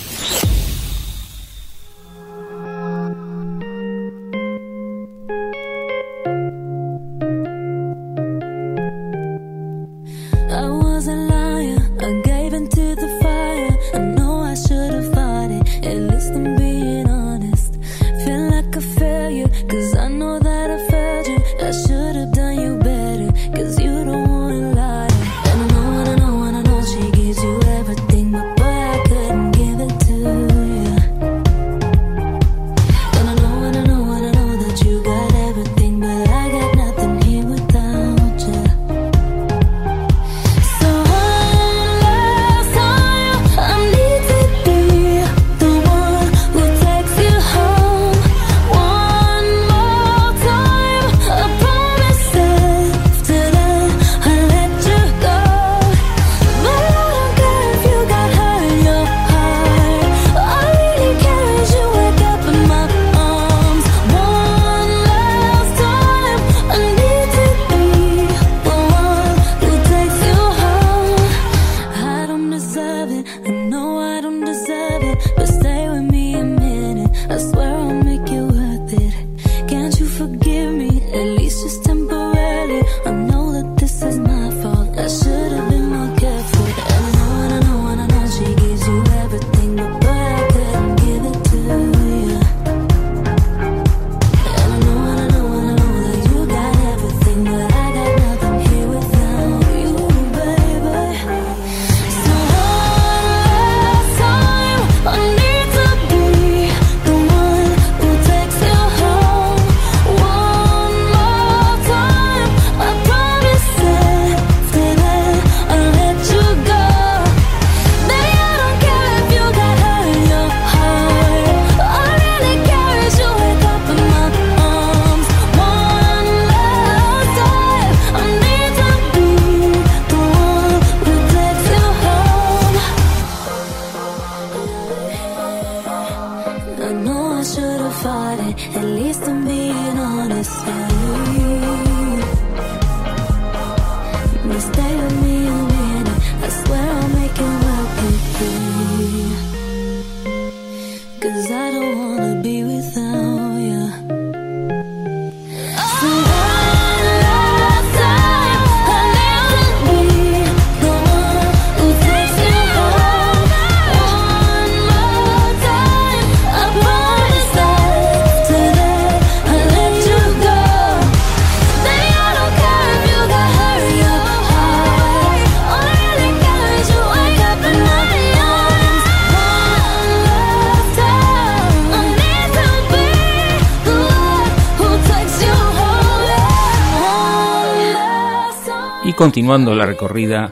continuando la recorrida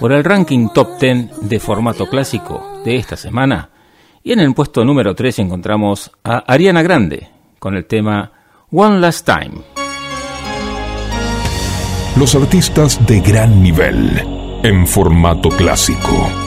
por el ranking top 10 de formato clásico de esta semana. Y en el puesto número 3 encontramos a Ariana Grande con el tema One Last Time. Los artistas de gran nivel en formato clásico.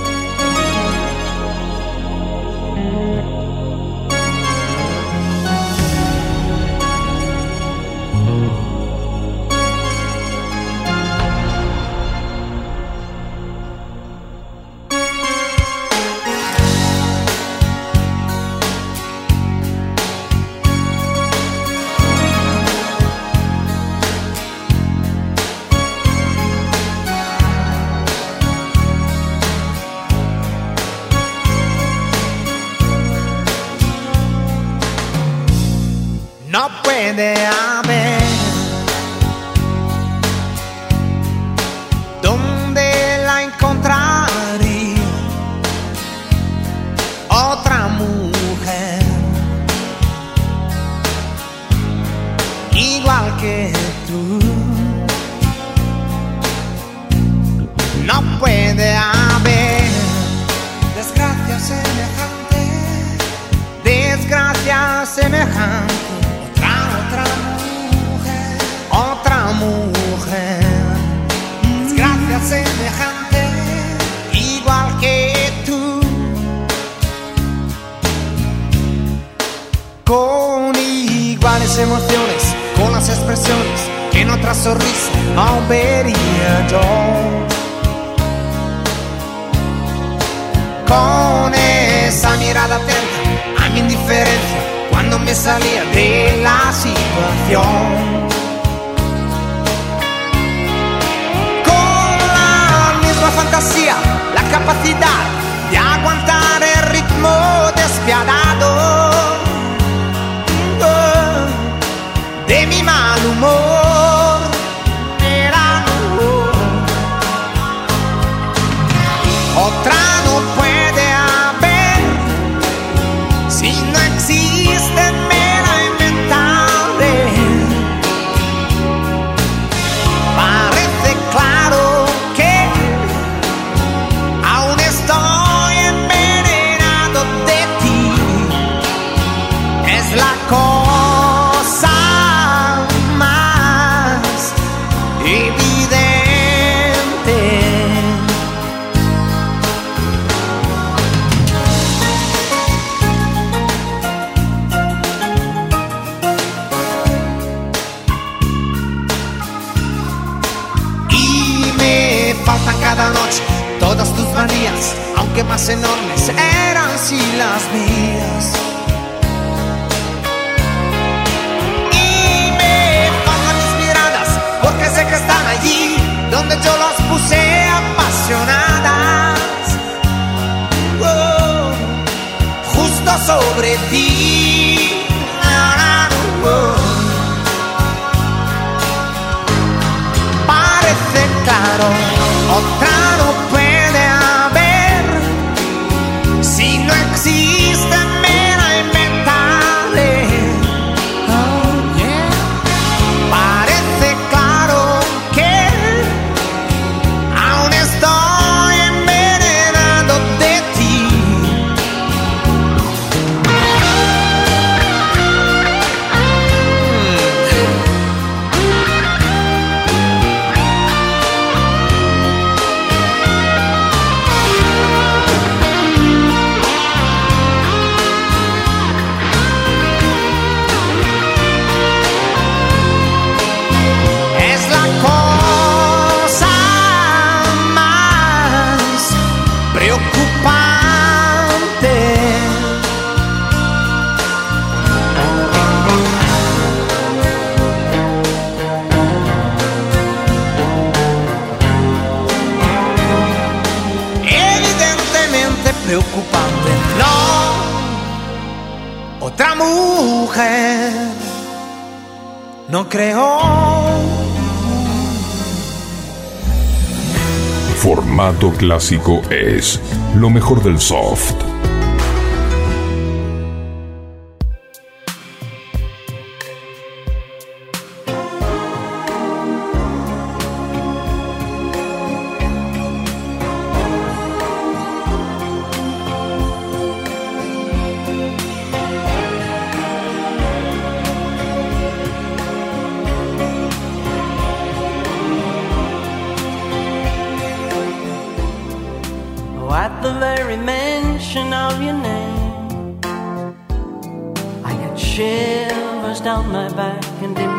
clásico es lo mejor del soft.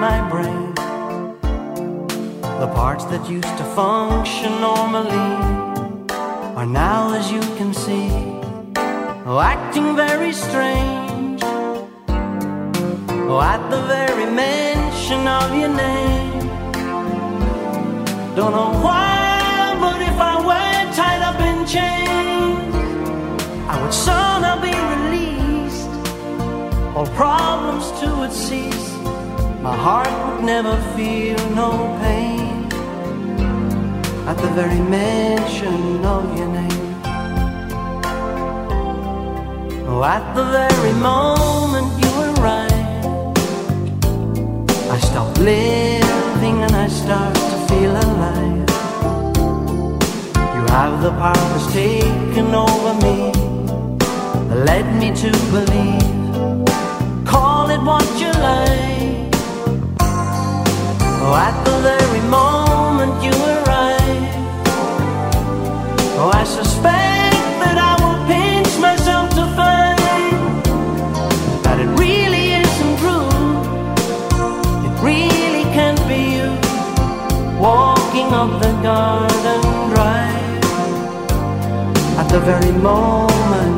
my brain. The parts that used to function normally are now, as you can see, acting very strange. Oh, at the very mention of your name, don't know why, but if I were tied up in chains, I would soon be released, all problems to would cease my heart would never feel no pain at the very mention of your name. Oh, at the very moment you arrive, I stop living and I start to feel alive. You have the powers taken over me, led me to believe. Call it what you like. Oh, at the very moment you arrive, oh, I suspect that I will pinch myself to find that it really isn't true. It really can't be you walking up the garden drive at the very moment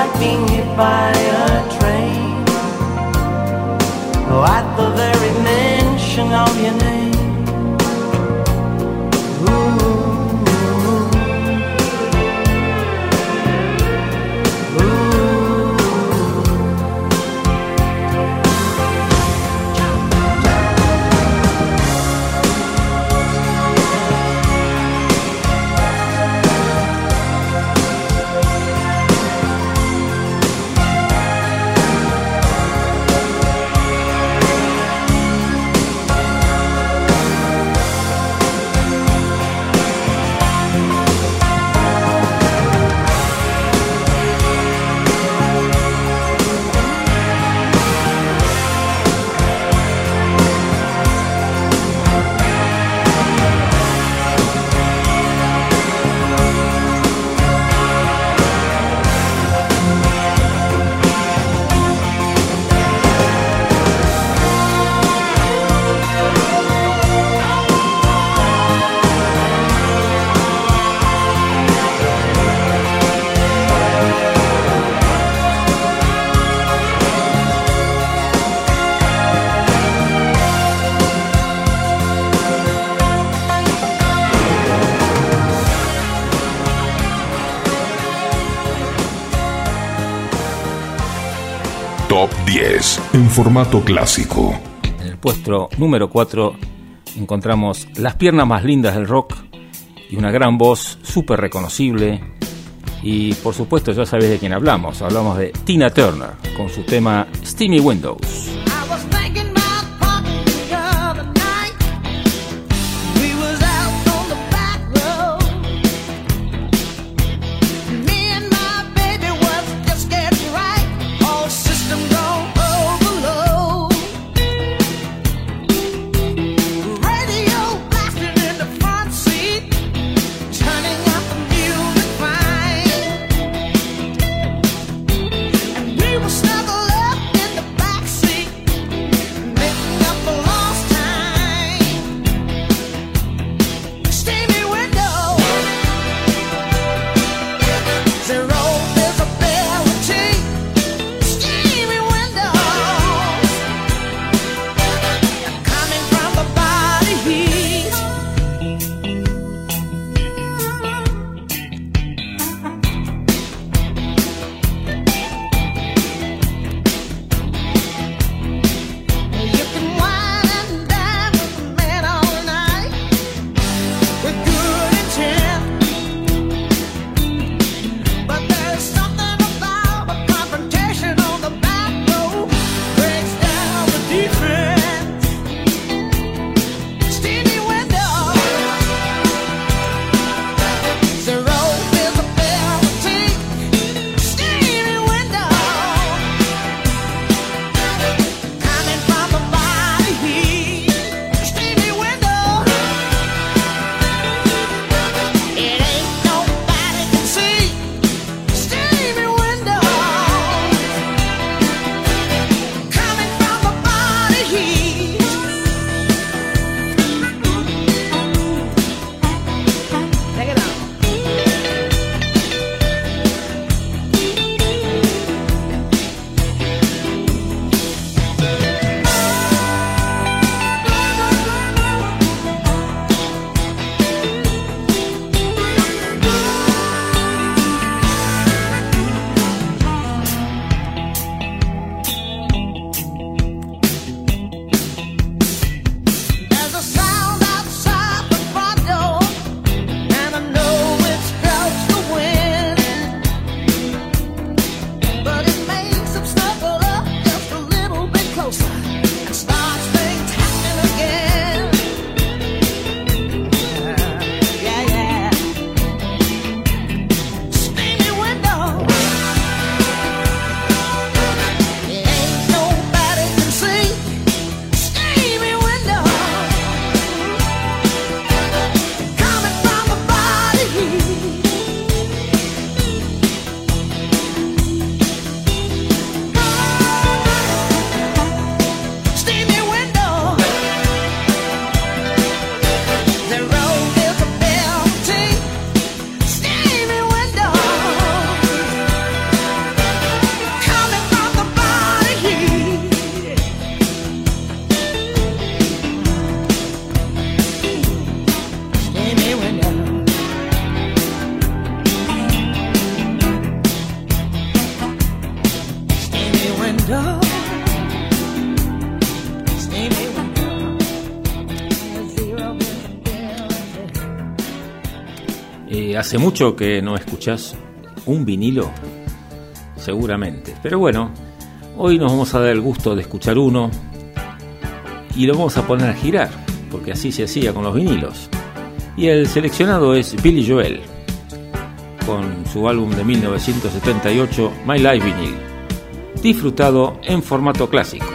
like being hit by a train. Oh, at the very mention of your name. En formato clásico. En el puesto número 4 encontramos las piernas más lindas del rock y una gran voz súper reconocible. Y por supuesto ya sabéis de quién hablamos. Hablamos de Tina Turner con su tema Steamy Windows. hace mucho que no escuchás un vinilo, seguramente. Pero bueno, hoy nos vamos a dar el gusto de escuchar uno y lo vamos a poner a girar, porque así se hacía con los vinilos. Y el seleccionado es Billy Joel, con su álbum de 1978, My Life Vinyl, disfrutado en formato clásico.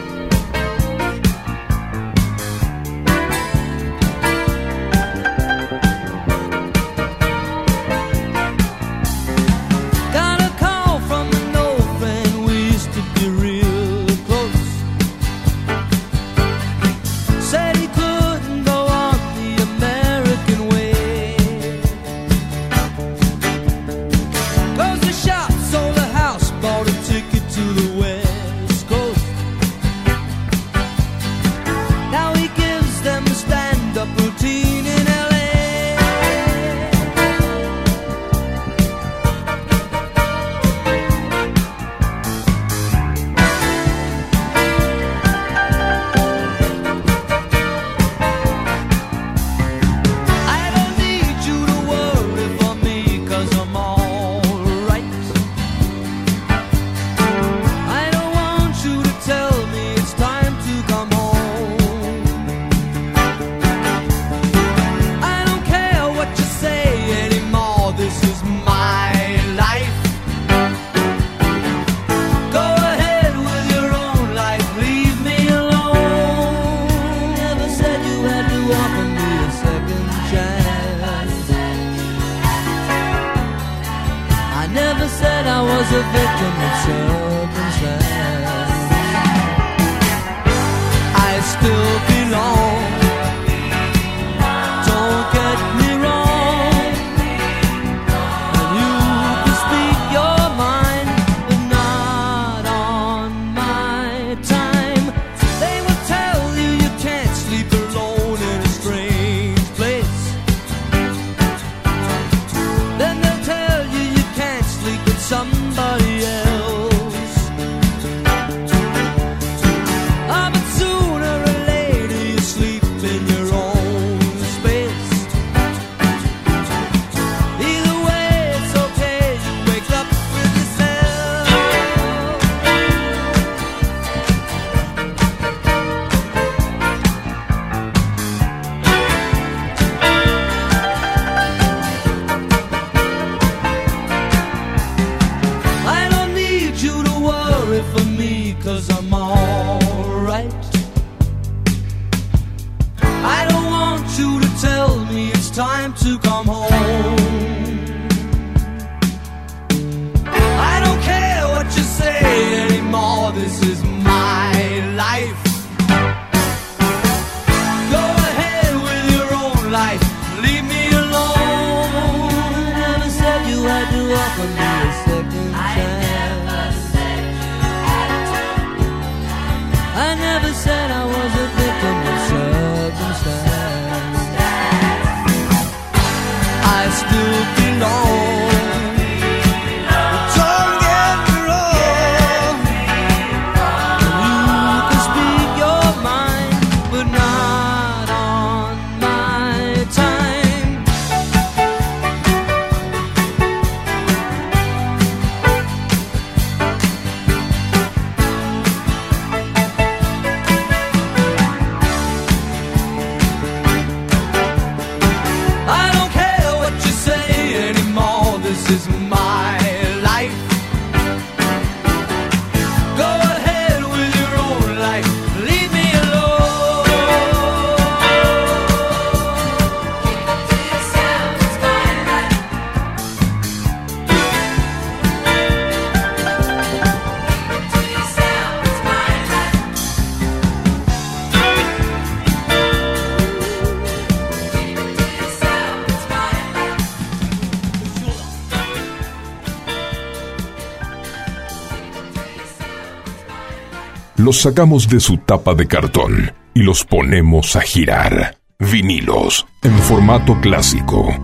Los sacamos de su tapa de cartón y los ponemos a girar. Vinilos, en formato clásico.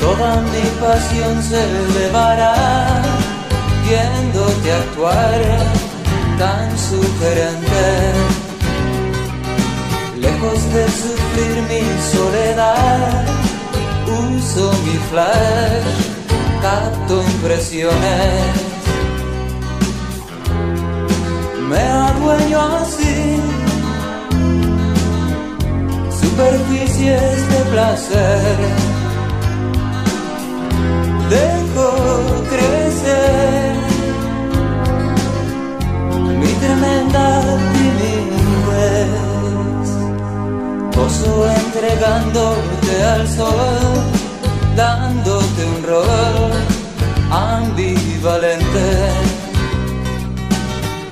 Toda mi pasión se elevará viéndote actuar tan sugerente lejos de sufrir mi soledad, uso mi flash capto impresiones. Me adueño así, superficies de placer. Dejo crecer mi tremenda timidez. Oso entregándote al sol, dándote ambivalente.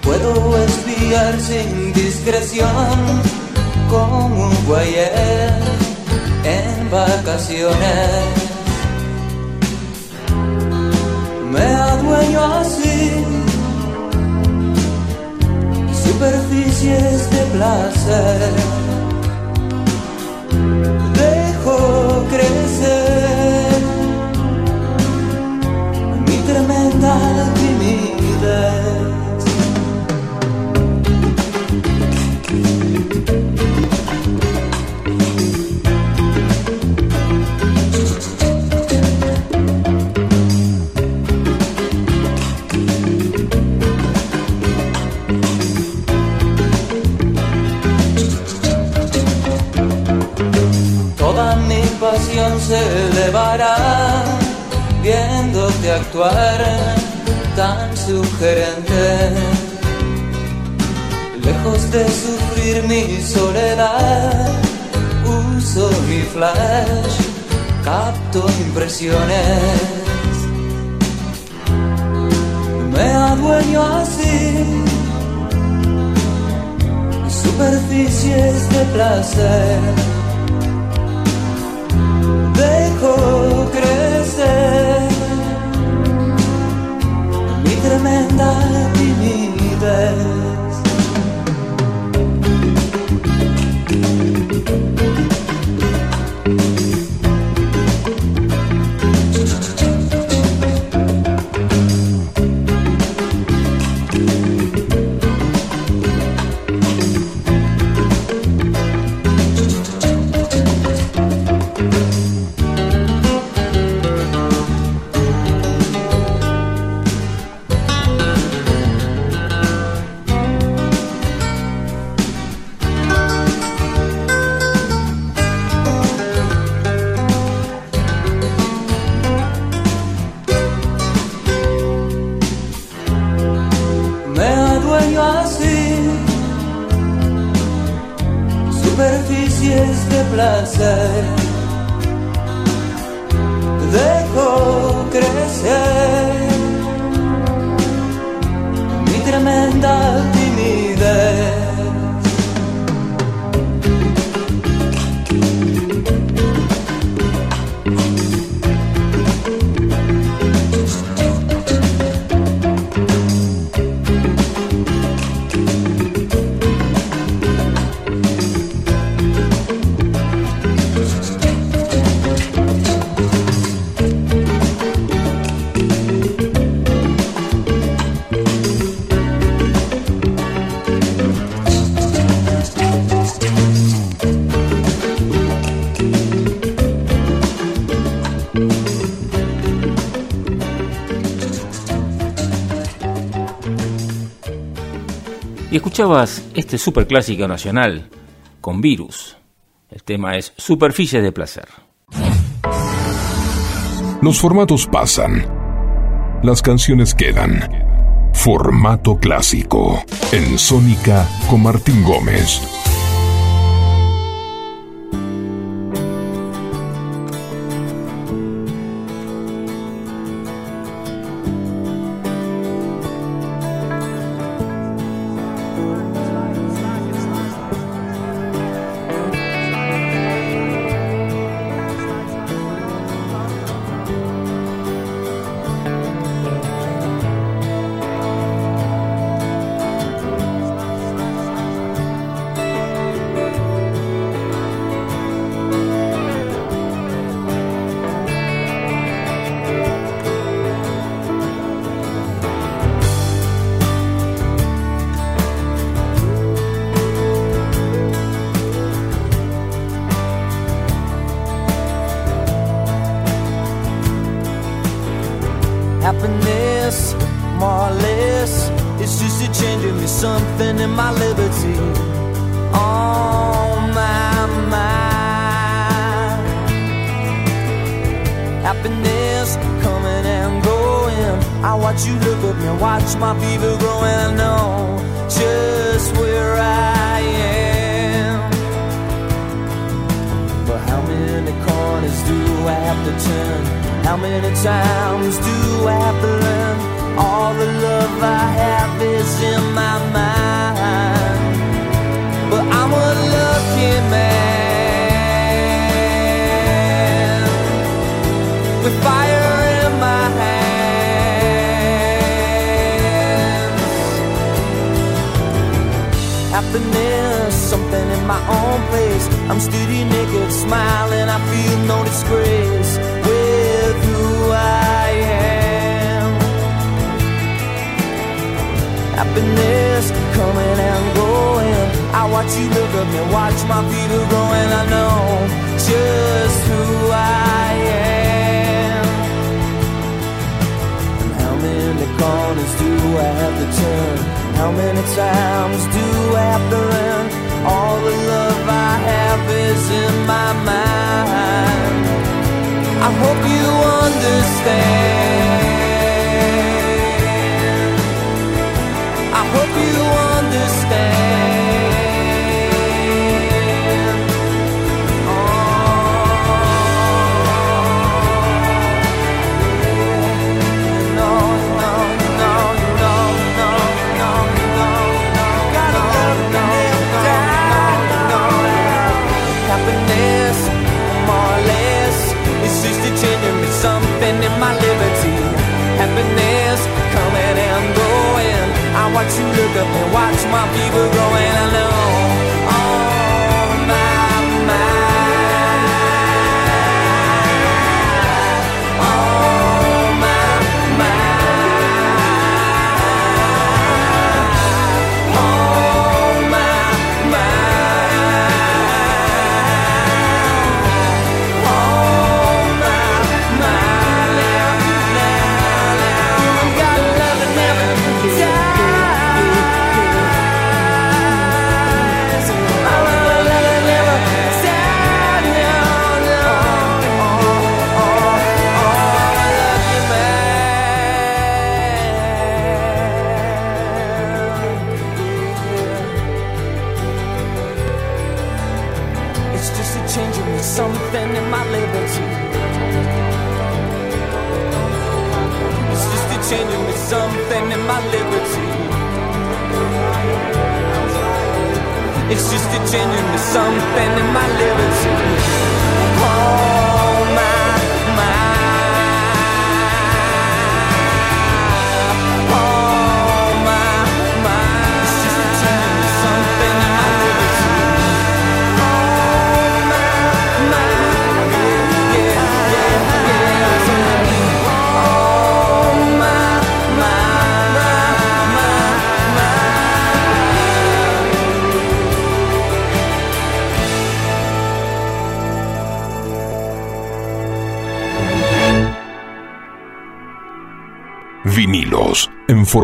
Puedo espiar sin discreción como un guayer en vacaciones. Me adueño así superficies de placer. Dejo crecer tremenda timidez. Actuar tan sugerente. Lejos de sufrir mi soledad, uso mi flash, capto impresiones. Me adueño así superficies de placer tremenda escuchabas este superclásico nacional con Virus. El tema es Superficies de Placer. Los formatos pasan. Las canciones quedan. Formato clásico. En Sónica con Martín Gómez.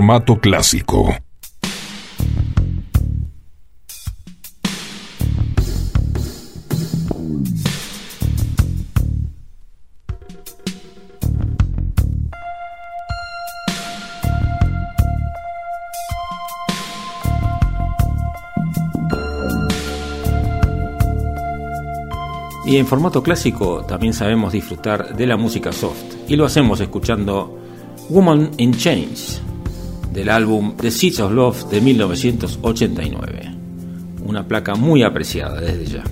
formato clásico. Y en formato clásico también sabemos disfrutar de la música soft y lo hacemos escuchando Woman in Chains del álbum The Seeds of Love de 1989. Una placa muy apreciada desde ya.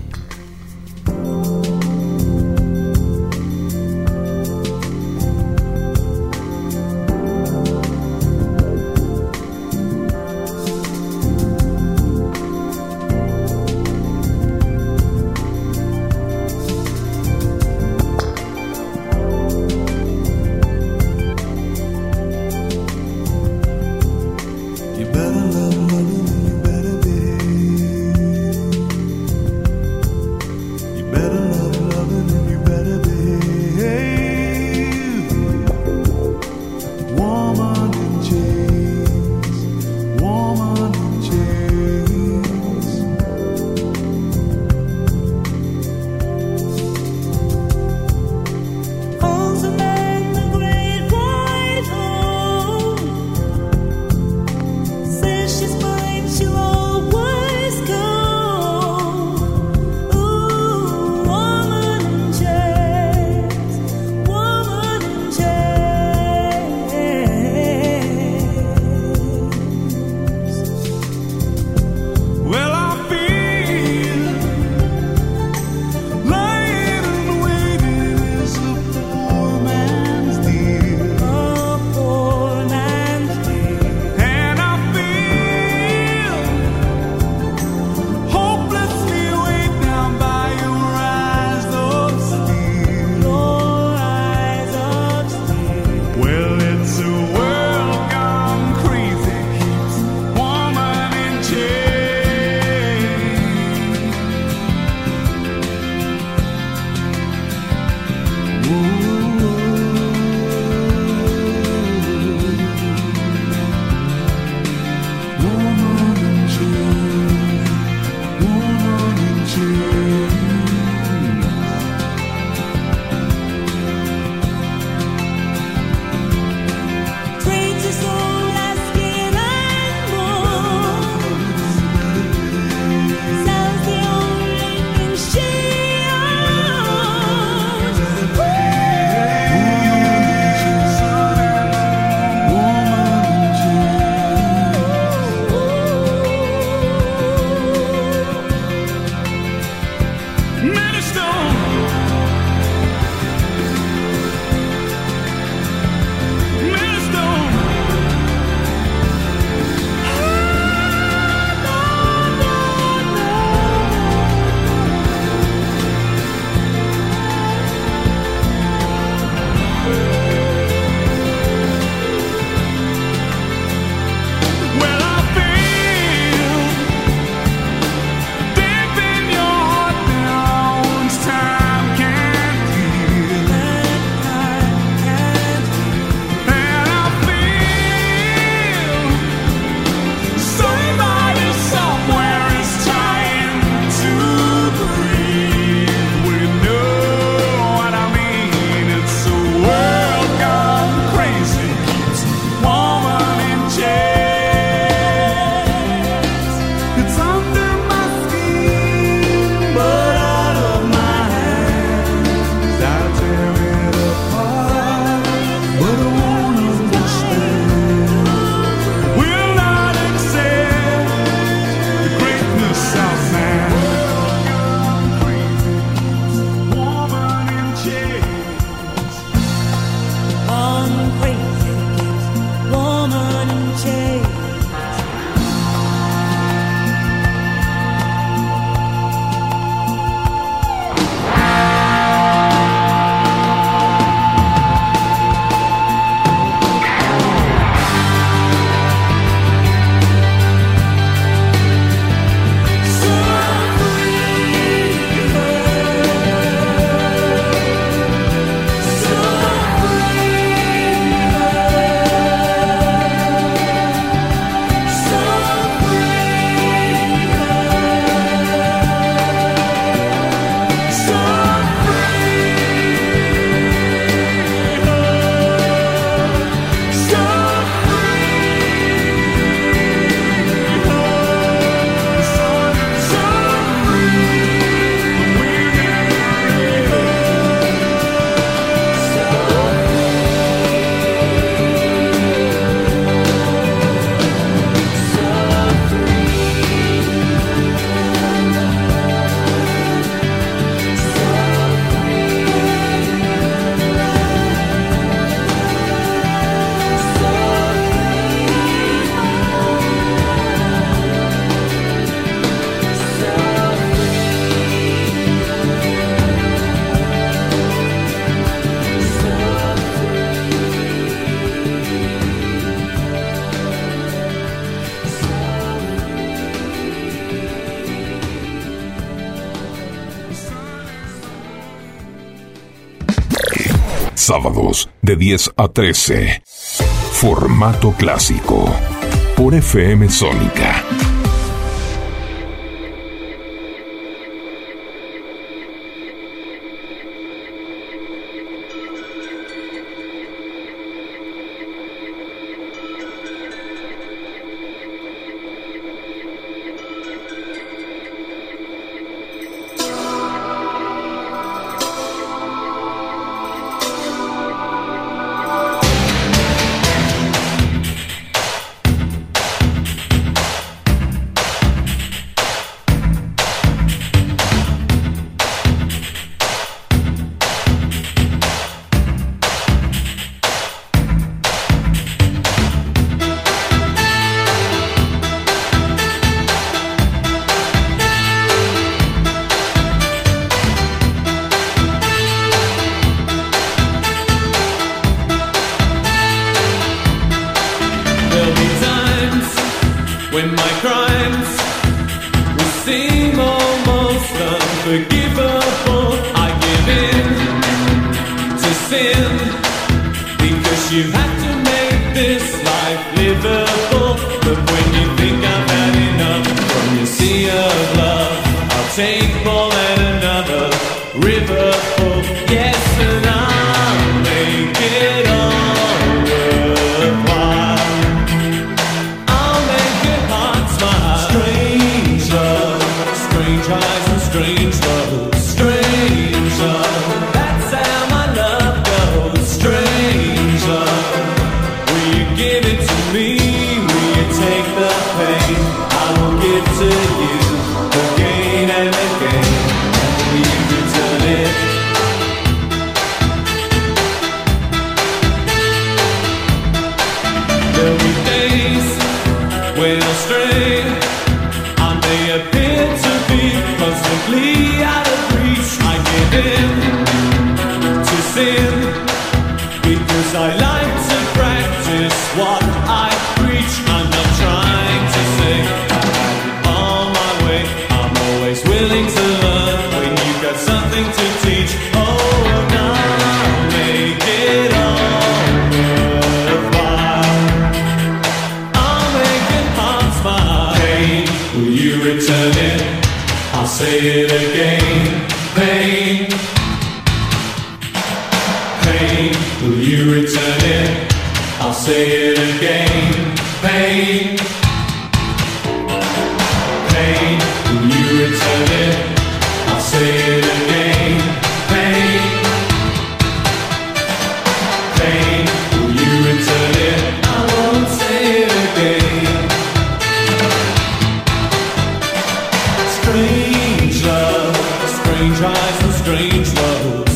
It's de 10 a 13. Formato clásico por FM Sónica Strange strange eyes and strange love,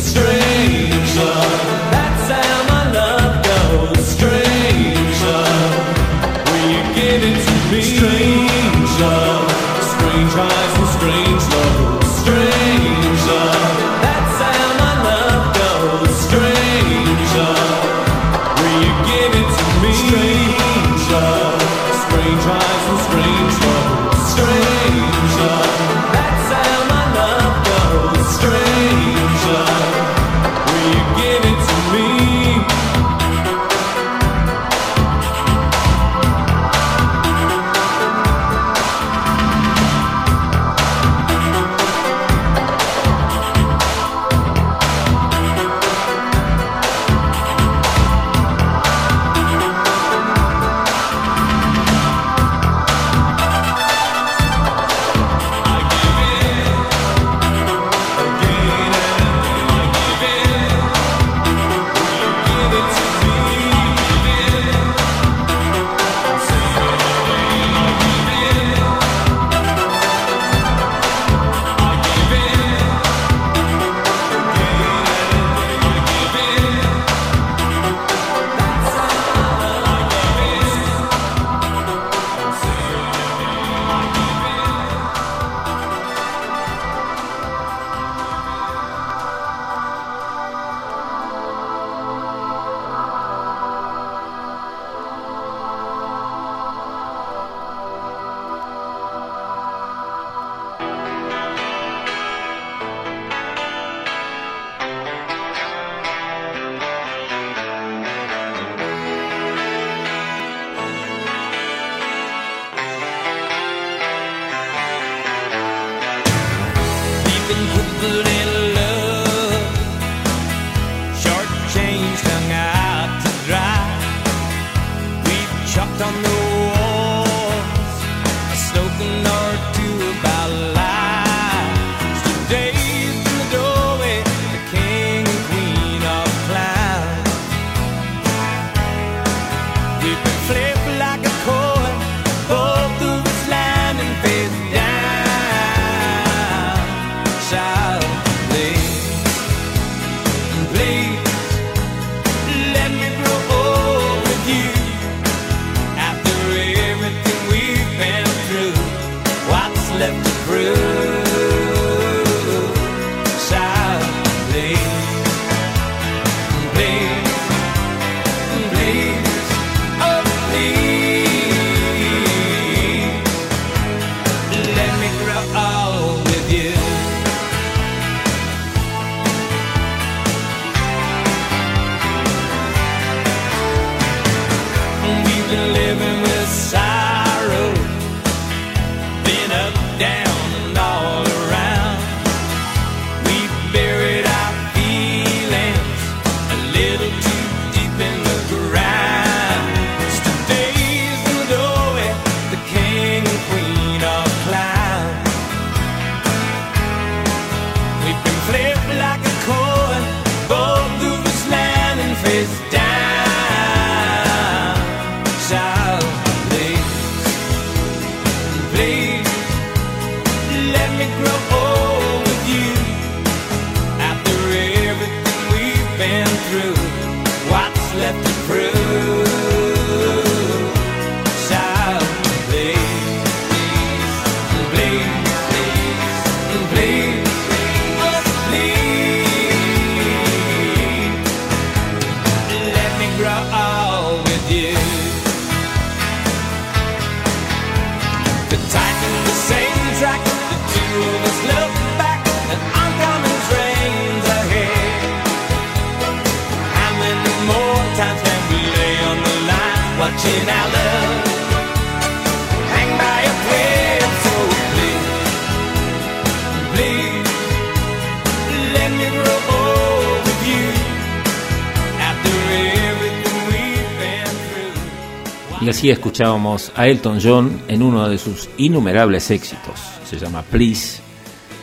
así escuchábamos a Elton John en uno de sus innumerables éxitos, se llama Please,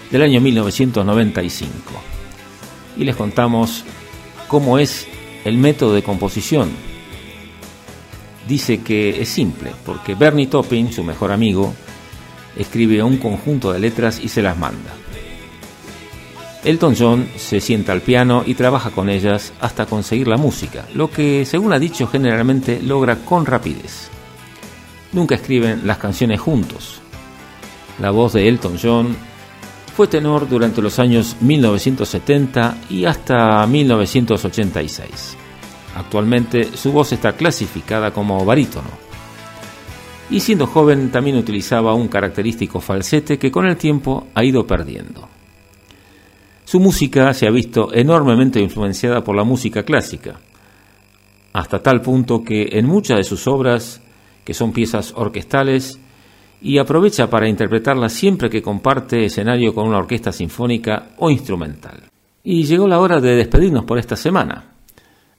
del año 1995. Y les contamos cómo es el método de composición. Dice que es simple, porque Bernie Taupin, su mejor amigo, escribe un conjunto de letras y se las manda. Elton John se sienta al piano y trabaja con ellas hasta conseguir la música, lo que, según ha dicho, generalmente logra con rapidez. Nunca escriben las canciones juntos. La voz de Elton John fue tenor durante los años 1970 y hasta 1986. Actualmente su voz está clasificada como barítono. Y siendo joven también utilizaba un característico falsete que con el tiempo ha ido perdiendo. Su música se ha visto enormemente influenciada por la música clásica, hasta tal punto que en muchas de sus obras, que son piezas orquestales, y aprovecha para interpretarlas siempre que comparte escenario con una orquesta sinfónica o instrumental. Y llegó la hora de despedirnos por esta semana.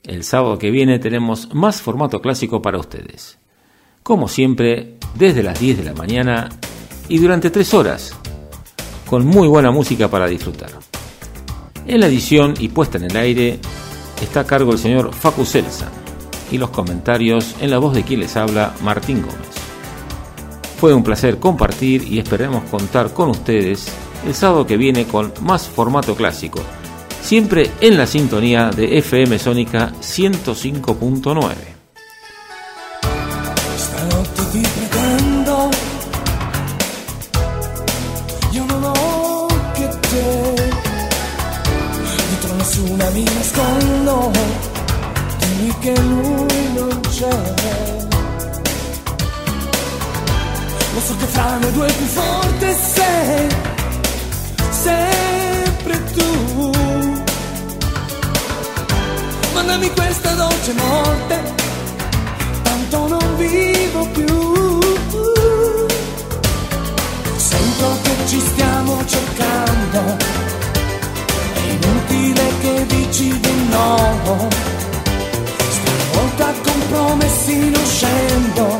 El sábado que viene tenemos más formato clásico para ustedes. Como siempre, desde las 10 de la mañana y durante 3 horas, con muy buena música para disfrutar. En la edición y puesta en el aire está a cargo el señor Facu Selsan y los comentarios en la voz de quien les habla Martín Gómez. Fue un placer compartir y esperemos contar con ustedes el sábado que viene con más formato clásico, siempre en la sintonía de FM Sónica 105.9. c'è. Lo so che fra noi due più forte sei, sempre tu. Mandami questa dolce morte tanto non vivo più. Sento che ci stiamo cercando, è inutile che dici di no. Stavolta con promessi non scendo,